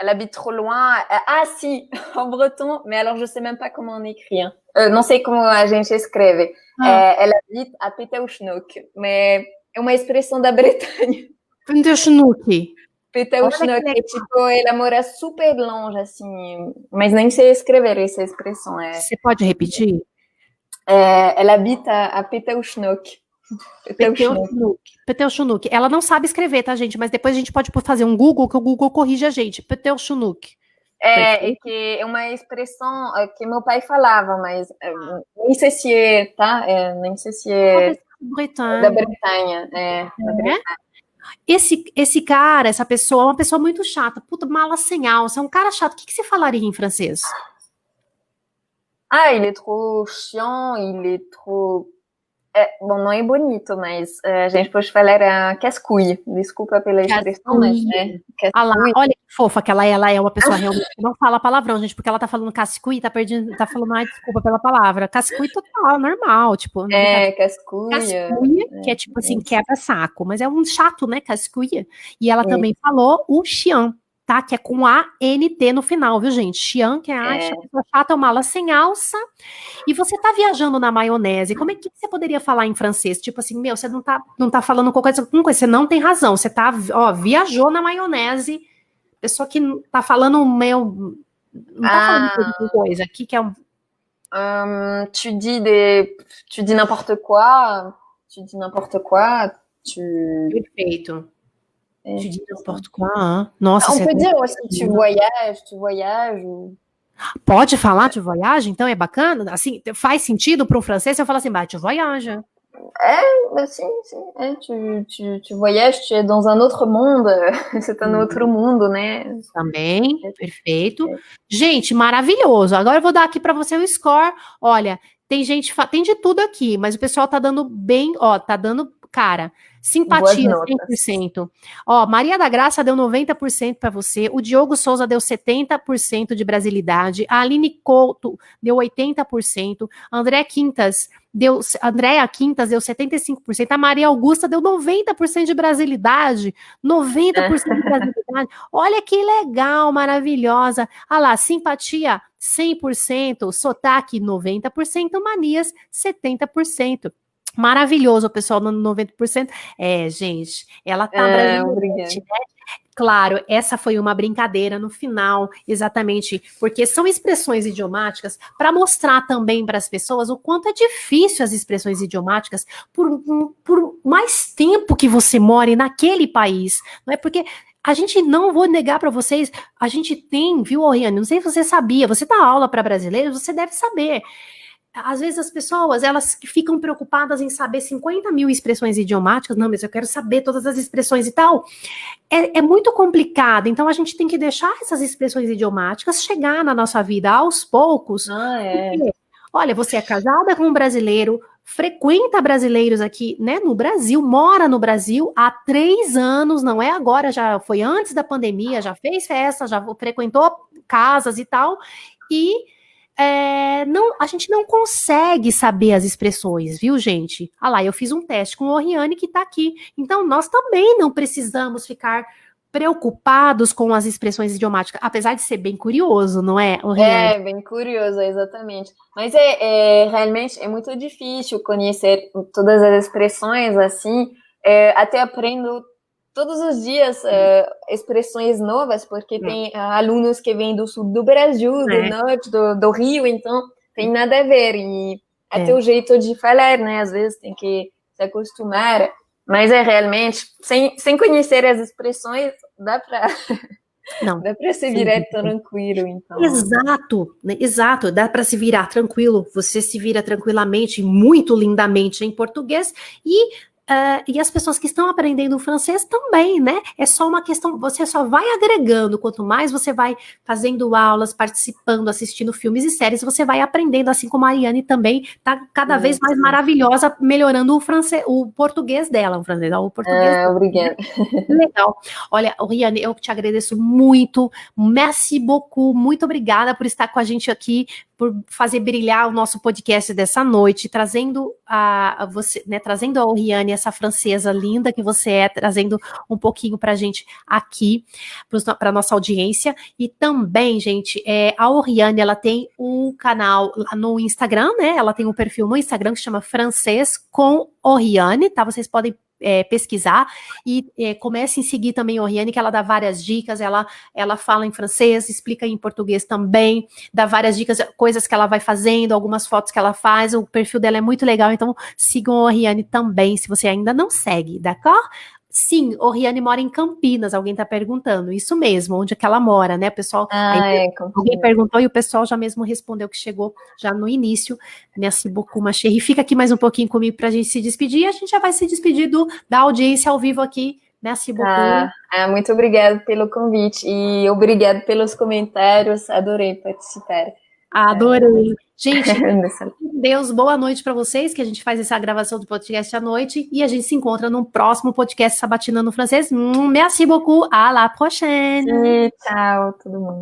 elle habite trop loin. Euh, ah, si, en breton, mais alors je sais même pas comment on écrit. Hein. Euh, não sei como a gente escreve. Ah. É, elle habite à Peteuchnok, mas é uma expressão da Bretanha. Peteuchnok. Peteuchnok, é tipo, ela mora super longe, assim, mas nem sei escrever essa expressão. É... Você pode repetir? É, ela habita a Peteuchnok. Petel Chunuk. Ela não sabe escrever, tá, gente? Mas depois a gente pode fazer um Google que o Google corrige a gente. Petel Chunuk. É, é, que é uma expressão é, que meu pai falava, mas é, nem sei se é, tá? É, nem sei se é Bretanha. da Bretanha. É, da Bretanha. Esse, esse cara, essa pessoa, é uma pessoa muito chata. Puta, mala sem alça. É um cara chato. O que, que você falaria em francês? Ah, il est trop chiant, il est trop é, bom, não é bonito, mas é, a gente pode falar a cascuia. Desculpa pela expressão, mas né, ah olha que fofa que ela, é, ela é uma pessoa realmente que não fala palavrão, gente, porque ela tá falando cascui, tá perdendo, tá falando, ai, desculpa pela palavra. Cascui total, normal, tipo. É, cascuia. Cascuia, é, que é tipo assim, quebra saco, mas é um chato, né, cascuia. E ela é. também falou o Xian, tá? Que é com A-N-T no final, viu, gente? Xian, que é, a é. chata, mala sem alça. E você tá viajando na maionese, como é que você poderia falar em francês? Tipo assim, meu, você não tá, não tá falando qualquer coisa, você não tem razão, você tá, ó, viajou na maionese, pessoa que tá falando meu, não tá ah. falando coisa, aqui que é um... Um, tu dis des, tu dis n'importe quoi, tu dis n'importe quoi, tu... Perfeito. É. Tu dis n'importe quoi, hein? Nossa, On peut dire aussi tu voyages, tu voyages. Pode falar tu voyage, então é bacana? Assim, faz sentido para um francês eu falar assim, bah, tu voyage. É, sim, sim. É, tu, tu, tu voyages, tu es dans un autre monde, c'est un outro mundo, né? Também, perfeito. Gente, maravilhoso. Agora eu vou dar aqui para você o score. Olha, tem gente, tem de tudo aqui, mas o pessoal tá dando bem, ó, tá dando cara. Simpatia, 100%. Ó, Maria da Graça deu 90% para você. O Diogo Souza deu 70% de brasilidade. A Aline Couto deu 80%. André Quintas deu. Andréa Quintas deu 75%. A Maria Augusta deu 90% de brasilidade. 90% de brasilidade. Olha que legal, maravilhosa. Ah lá, simpatia 100%, sotaque 90%, manias 70% maravilhoso, o pessoal no 90%. É, gente, ela tá é, né? Claro, essa foi uma brincadeira no final, exatamente, porque são expressões idiomáticas para mostrar também para as pessoas o quanto é difícil as expressões idiomáticas por, por mais tempo que você more naquele país, não é? Porque a gente não vou negar para vocês, a gente tem, viu, Oriane? Não sei se você sabia, você dá aula para brasileiros, você deve saber às vezes as pessoas elas ficam preocupadas em saber 50 mil expressões idiomáticas, não, mas eu quero saber todas as expressões e tal. É, é, muito complicado, então a gente tem que deixar essas expressões idiomáticas chegar na nossa vida aos poucos. Ah, é. Porque, olha, você é casada com um brasileiro, frequenta brasileiros aqui, né, no Brasil, mora no Brasil há três anos, não é agora, já foi antes da pandemia, já fez festa, já frequentou casas e tal, e é, não, a gente não consegue saber as expressões, viu, gente? Ah lá, eu fiz um teste com o Oriane que está aqui. Então, nós também não precisamos ficar preocupados com as expressões idiomáticas, apesar de ser bem curioso, não é? Oriane? É, bem curioso, exatamente. Mas é, é, realmente é muito difícil conhecer todas as expressões assim. É, até aprendo todos os dias uh, expressões novas, porque tem uh, alunos que vêm do sul do Brasil, do é. norte, do, do, Rio, então tem nada a ver. E até é. o jeito de falar, né? Às vezes tem que se acostumar. Mas é realmente, sem, sem conhecer as expressões, dá para. Não. Dá para se virar sim. tranquilo, então. Exato, né? exato. Dá para se virar tranquilo. Você se vira tranquilamente, muito lindamente em português e Uh, e as pessoas que estão aprendendo francês também, né? É só uma questão, você só vai agregando, quanto mais você vai fazendo aulas, participando, assistindo filmes e séries, você vai aprendendo, assim como a Ariane também tá cada vez mais maravilhosa, melhorando o francês, o português dela, o francês, o português. É, obrigada. Legal. Olha, Ariane, eu te agradeço muito, merci beaucoup, muito obrigada por estar com a gente aqui, por fazer brilhar o nosso podcast dessa noite, trazendo a, você, né, trazendo a Oriane, essa francesa linda que você é, trazendo um pouquinho para a gente aqui, para nossa audiência. E também, gente, é, a Oriane, ela tem um canal no Instagram, né? Ela tem um perfil no Instagram que chama Francês com Oriane, tá? Vocês podem é, pesquisar e é, comece a seguir também a Oriane, que ela dá várias dicas, ela, ela fala em francês, explica em português também, dá várias dicas, coisas que ela vai fazendo, algumas fotos que ela faz, o perfil dela é muito legal, então sigam a Oriane também, se você ainda não segue, d'accord? Sim, Oriane mora em Campinas, alguém está perguntando. Isso mesmo, onde é que ela mora, né, pessoal? Ah, aí, é, alguém perguntou e o pessoal já mesmo respondeu que chegou já no início, nesse Bocuma Cherry. Fica aqui mais um pouquinho comigo para a gente se despedir e a gente já vai se despedir do, da audiência ao vivo aqui Merci beaucoup. Ah, ah, muito obrigada pelo convite e obrigado pelos comentários. Adorei participar. Adorei. Gente, Deus, boa noite para vocês, que a gente faz essa gravação do podcast à noite e a gente se encontra no próximo podcast Sabatina no francês. Merci beaucoup, à la prochaine. E tchau, todo mundo.